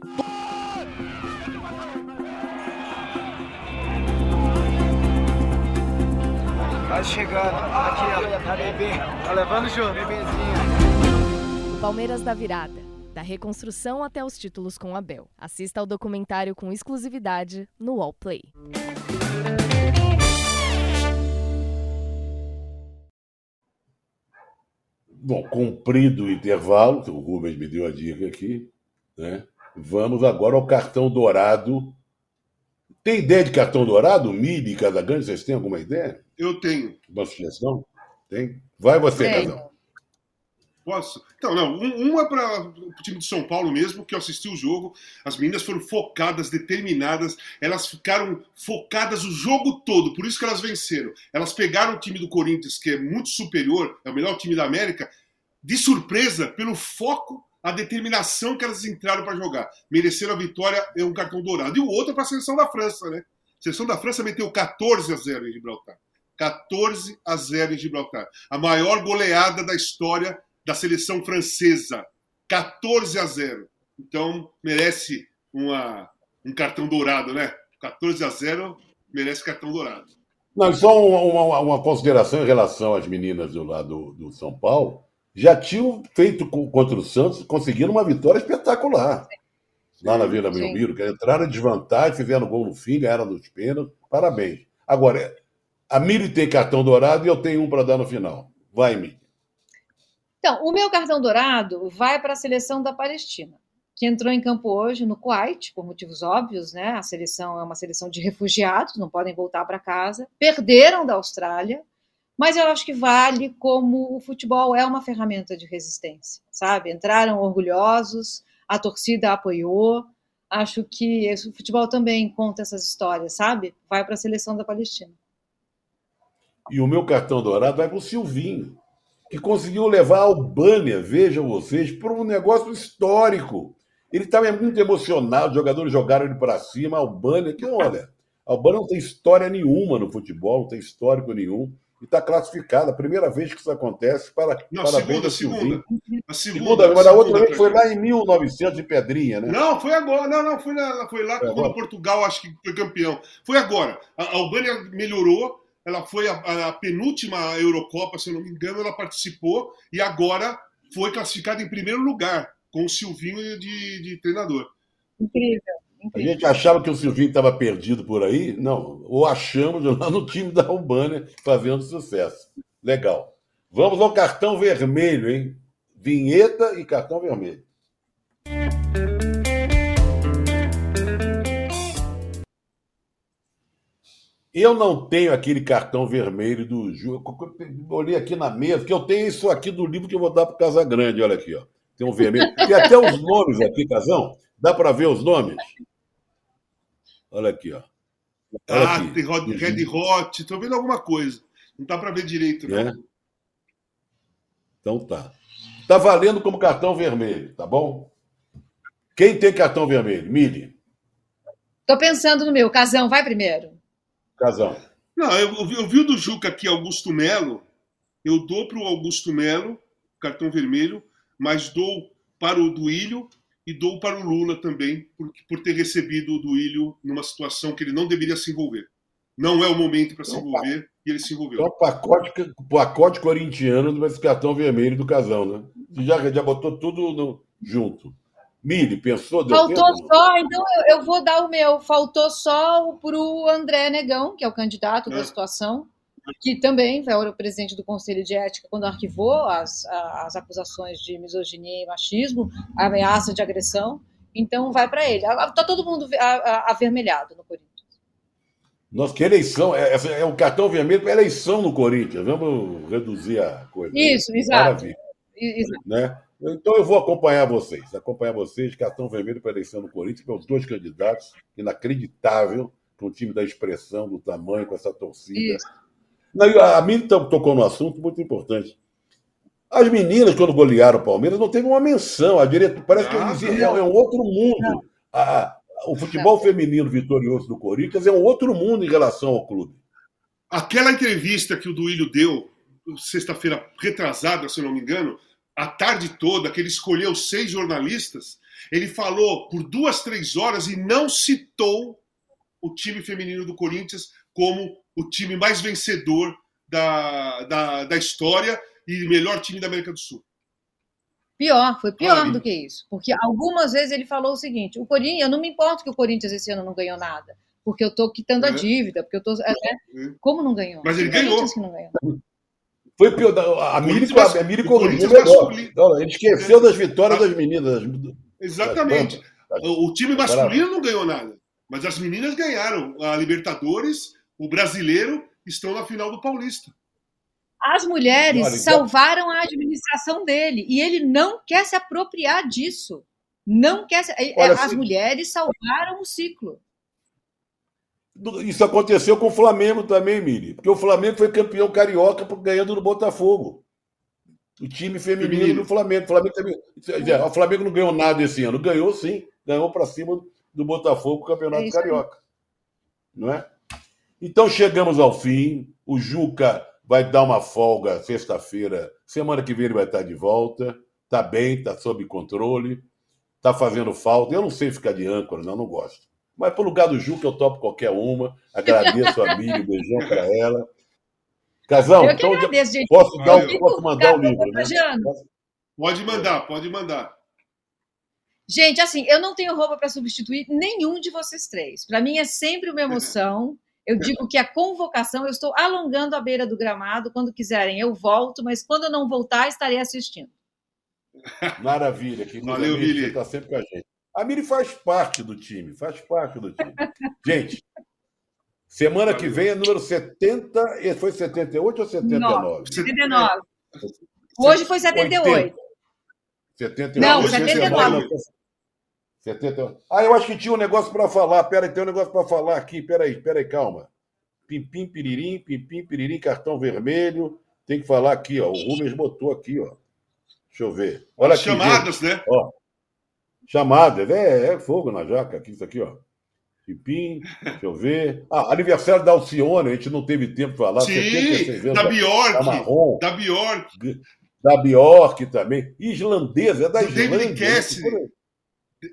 Quase chegando. Aqui, ó. Tá bebê. Tá levando junto. Bebezinho. O Palmeiras da Virada. Da reconstrução até os títulos com Abel. Assista ao documentário com exclusividade no Wallplay. Bom, cumprido o intervalo, o Rubens me deu a dica aqui, né? Vamos agora ao cartão dourado. Tem ideia de cartão dourado? Mili e Casagrande, vocês têm alguma ideia? Eu tenho. Uma sugestão? Tem? Vai você, é. Casal. Posso? Então, não. Uma para o time de São Paulo mesmo, que eu assisti o jogo. As meninas foram focadas, determinadas. Elas ficaram focadas o jogo todo. Por isso que elas venceram. Elas pegaram o time do Corinthians, que é muito superior, é o melhor time da América, de surpresa, pelo foco, a determinação que elas entraram para jogar. Mereceram a vitória, é um cartão dourado. E o outro é para a seleção da França, né? A seleção da França meteu 14 a 0 em Gibraltar. 14 a 0 em Gibraltar. A maior goleada da história da seleção francesa. 14 a 0. Então, merece uma, um cartão dourado, né? 14 a 0 merece cartão dourado. Não, só uma, uma, uma consideração em relação às meninas do lado do São Paulo. Já tinham feito contra o Santos, conseguiram uma vitória espetacular. Lá na Vila Belmiro, que entraram em desvantagem, fizeram gol no fim, ganharam nos pênaltis. Parabéns. Agora, a Miri tem cartão dourado e eu tenho um para dar no final. Vai, Miri. Então, o meu cartão dourado vai para a seleção da Palestina, que entrou em campo hoje no Kuwait, por motivos óbvios, né? A seleção é uma seleção de refugiados, não podem voltar para casa. Perderam da Austrália, mas eu acho que vale como o futebol é uma ferramenta de resistência, sabe? Entraram orgulhosos, a torcida apoiou. Acho que o futebol também conta essas histórias, sabe? Vai para a seleção da Palestina. E o meu cartão dourado vai para o Silvinho, que conseguiu levar a Albânia, vejam vocês, para um negócio histórico. Ele estava muito emocionado, os jogadores jogaram ele para cima, a Albânia, que olha, a Albânia não tem história nenhuma no futebol, não tem histórico nenhum, e está classificada, a primeira vez que isso acontece, para, não, parabéns a Silvinho. Segunda, a segunda, segunda mas a outra vez foi lá em 1900 de Pedrinha, né? Não, foi agora, não, não, foi, na, foi lá foi quando Portugal acho que foi campeão. Foi agora. A Albânia melhorou, ela foi a, a, penúltima Eurocopa, se eu não me engano, ela participou e agora foi classificada em primeiro lugar, com o Silvinho de, de treinador. Incrível. Incrível. A gente achava que o Silvinho estava perdido por aí, não, ou achamos lá no time da Albânia fazendo sucesso. Legal. Vamos ao cartão vermelho, hein? Vinheta e cartão vermelho. Eu não tenho aquele cartão vermelho do Ju. Olhei aqui na mesa, que eu tenho isso aqui do livro que eu vou dar para Casa Grande. Olha aqui, ó. Tem um vermelho. Tem até os nomes aqui, Casão. Dá para ver os nomes? Olha aqui, ó. Olha ah, aqui. tem Red Hot. Estou vendo alguma coisa. Não dá para ver direito, né? É? Então tá. Tá valendo como cartão vermelho, tá bom? Quem tem cartão vermelho? Mili. Tô pensando no meu. Casão, vai primeiro. Casão. Não, eu, eu vi o do Juca aqui, Augusto Melo. Eu dou para o Augusto Melo, cartão vermelho, mas dou para o Duílio e dou para o Lula também, por, por ter recebido o Duílio numa situação que ele não deveria se envolver. Não é o momento para se envolver e ele se envolveu. Então, pacote, pacote corintiano do cartão vermelho do casão, né? Você já, já botou tudo no, junto. Mili, pensou? Faltou tempo? só, então eu, eu, vou dar o meu. Faltou só para o André Negão, que é o candidato é. da situação, que também foi o presidente do Conselho de Ética quando arquivou as, as acusações de misoginia e machismo, a ameaça de agressão. Então vai para ele. Está todo mundo avermelhado no Corinthians. Nossa, que eleição! É, é o cartão vermelho para eleição no Corinthians. Vamos reduzir a coisa. Isso, exato. Maravilha. Exato. Né? Então eu vou acompanhar vocês, acompanhar vocês, cartão vermelho para eleição do Corinthians, para os dois candidatos, inacreditável, para um time da expressão, do tamanho, com essa torcida. Isso. A mim tocou no assunto muito importante. As meninas, quando golearam o Palmeiras, não teve uma menção. A direita, parece que ah, eles, é, é um outro mundo. A, o futebol feminino vitorioso do Corinthians é um outro mundo em relação ao clube. Aquela entrevista que o Duílio deu, sexta-feira retrasada, se eu não me engano, a tarde toda, que ele escolheu seis jornalistas, ele falou por duas, três horas e não citou o time feminino do Corinthians como o time mais vencedor da, da, da história e melhor time da América do Sul. Pior, foi pior do que isso. Porque algumas vezes ele falou o seguinte: o Corinthians, eu não me importo que o Corinthians esse ano não ganhou nada, porque eu estou quitando é. a dívida, porque eu tô. É, é. Como não ganhou? Mas ele ganhou. Não ganhou. Foi pior. A Miri, a Miri corrigiu melhor. Não, ele esqueceu das vitórias das meninas. Exatamente. O time masculino não ganhou nada. Mas as meninas ganharam. A Libertadores, o brasileiro, estão na final do Paulista. As mulheres Olha, então salvaram a administração dele. E ele não quer se apropriar disso. Não quer. Se... Olha, as se... mulheres salvaram o ciclo. Isso aconteceu com o Flamengo também, Miri. Porque o Flamengo foi campeão carioca ganhando no Botafogo. O time feminino, feminino. do Flamengo. O Flamengo, também... o Flamengo não ganhou nada esse ano. Ganhou sim. Ganhou para cima do Botafogo o campeonato é carioca. Não é? Então chegamos ao fim. O Juca vai dar uma folga sexta-feira. Semana que vem ele vai estar de volta. Está bem, está sob controle. Está fazendo falta. Eu não sei ficar de âncora, não, não gosto. Mas pro lugar do Juca eu topo qualquer uma. Agradeço a Miriam, beijão para ela. Casão, eu então agradeço, gente. posso, dar, posso mandar o livro, né? Pode mandar, pode mandar. Gente, assim, eu não tenho roupa para substituir nenhum de vocês três. Para mim é sempre uma emoção. Eu digo que a convocação, eu estou alongando a beira do gramado. Quando quiserem, eu volto, mas quando eu não voltar, estarei assistindo. Maravilha, que Valeu, Você está sempre com a gente. A Miri faz parte do time, faz parte do time. Gente, semana que vem é número 70. Foi 78 ou 79? 79. Hoje foi 78. 78. Não, 79. 78. Ah, eu acho que tinha um negócio para falar. Peraí, tem um negócio para falar aqui. Peraí, peraí, calma. Pimpim, piririm, pimpim, piririm, cartão vermelho. Tem que falar aqui, ó. O Rubens botou aqui, ó. Deixa eu ver. Olha aqui, chamadas, gente. né? Ó, Chamada, é, é fogo na jaca, aqui, isso aqui, ó. Pipim, deixa eu ver. Ah, aniversário da Alcione, a gente não teve tempo para falar. Sim, da Bjork. Da, Marrom, da Bjork. Da Bjork também. Islandesa, é da Islândia. David Cassidy.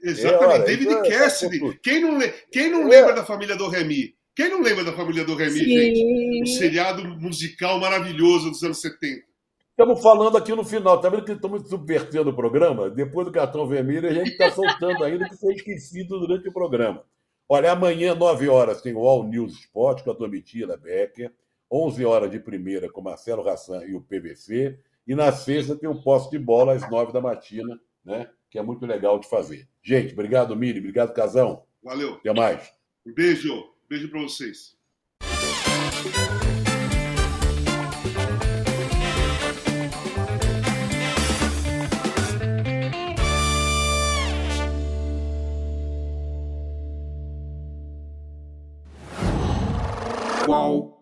Exatamente, é, David é, Cassidy. Quem não, quem não lembra da família do Remy? Quem não lembra da família do Remy, Sim. gente? Um seriado musical maravilhoso dos anos 70. Estamos falando aqui no final, tá vendo que estamos subvertendo o programa? Depois do cartão vermelho, a gente está soltando ainda que foi esquecido durante o programa. Olha, amanhã, 9 horas, tem o All News Sport com a Domitila Becker, 11 horas de primeira com Marcelo Rassan e o PVC, e na sexta tem o posto de bola às 9 da matina, né? que é muito legal de fazer. Gente, obrigado, Mili, Obrigado, Casão. Valeu. Até mais. Um beijo. Beijo para vocês. Qual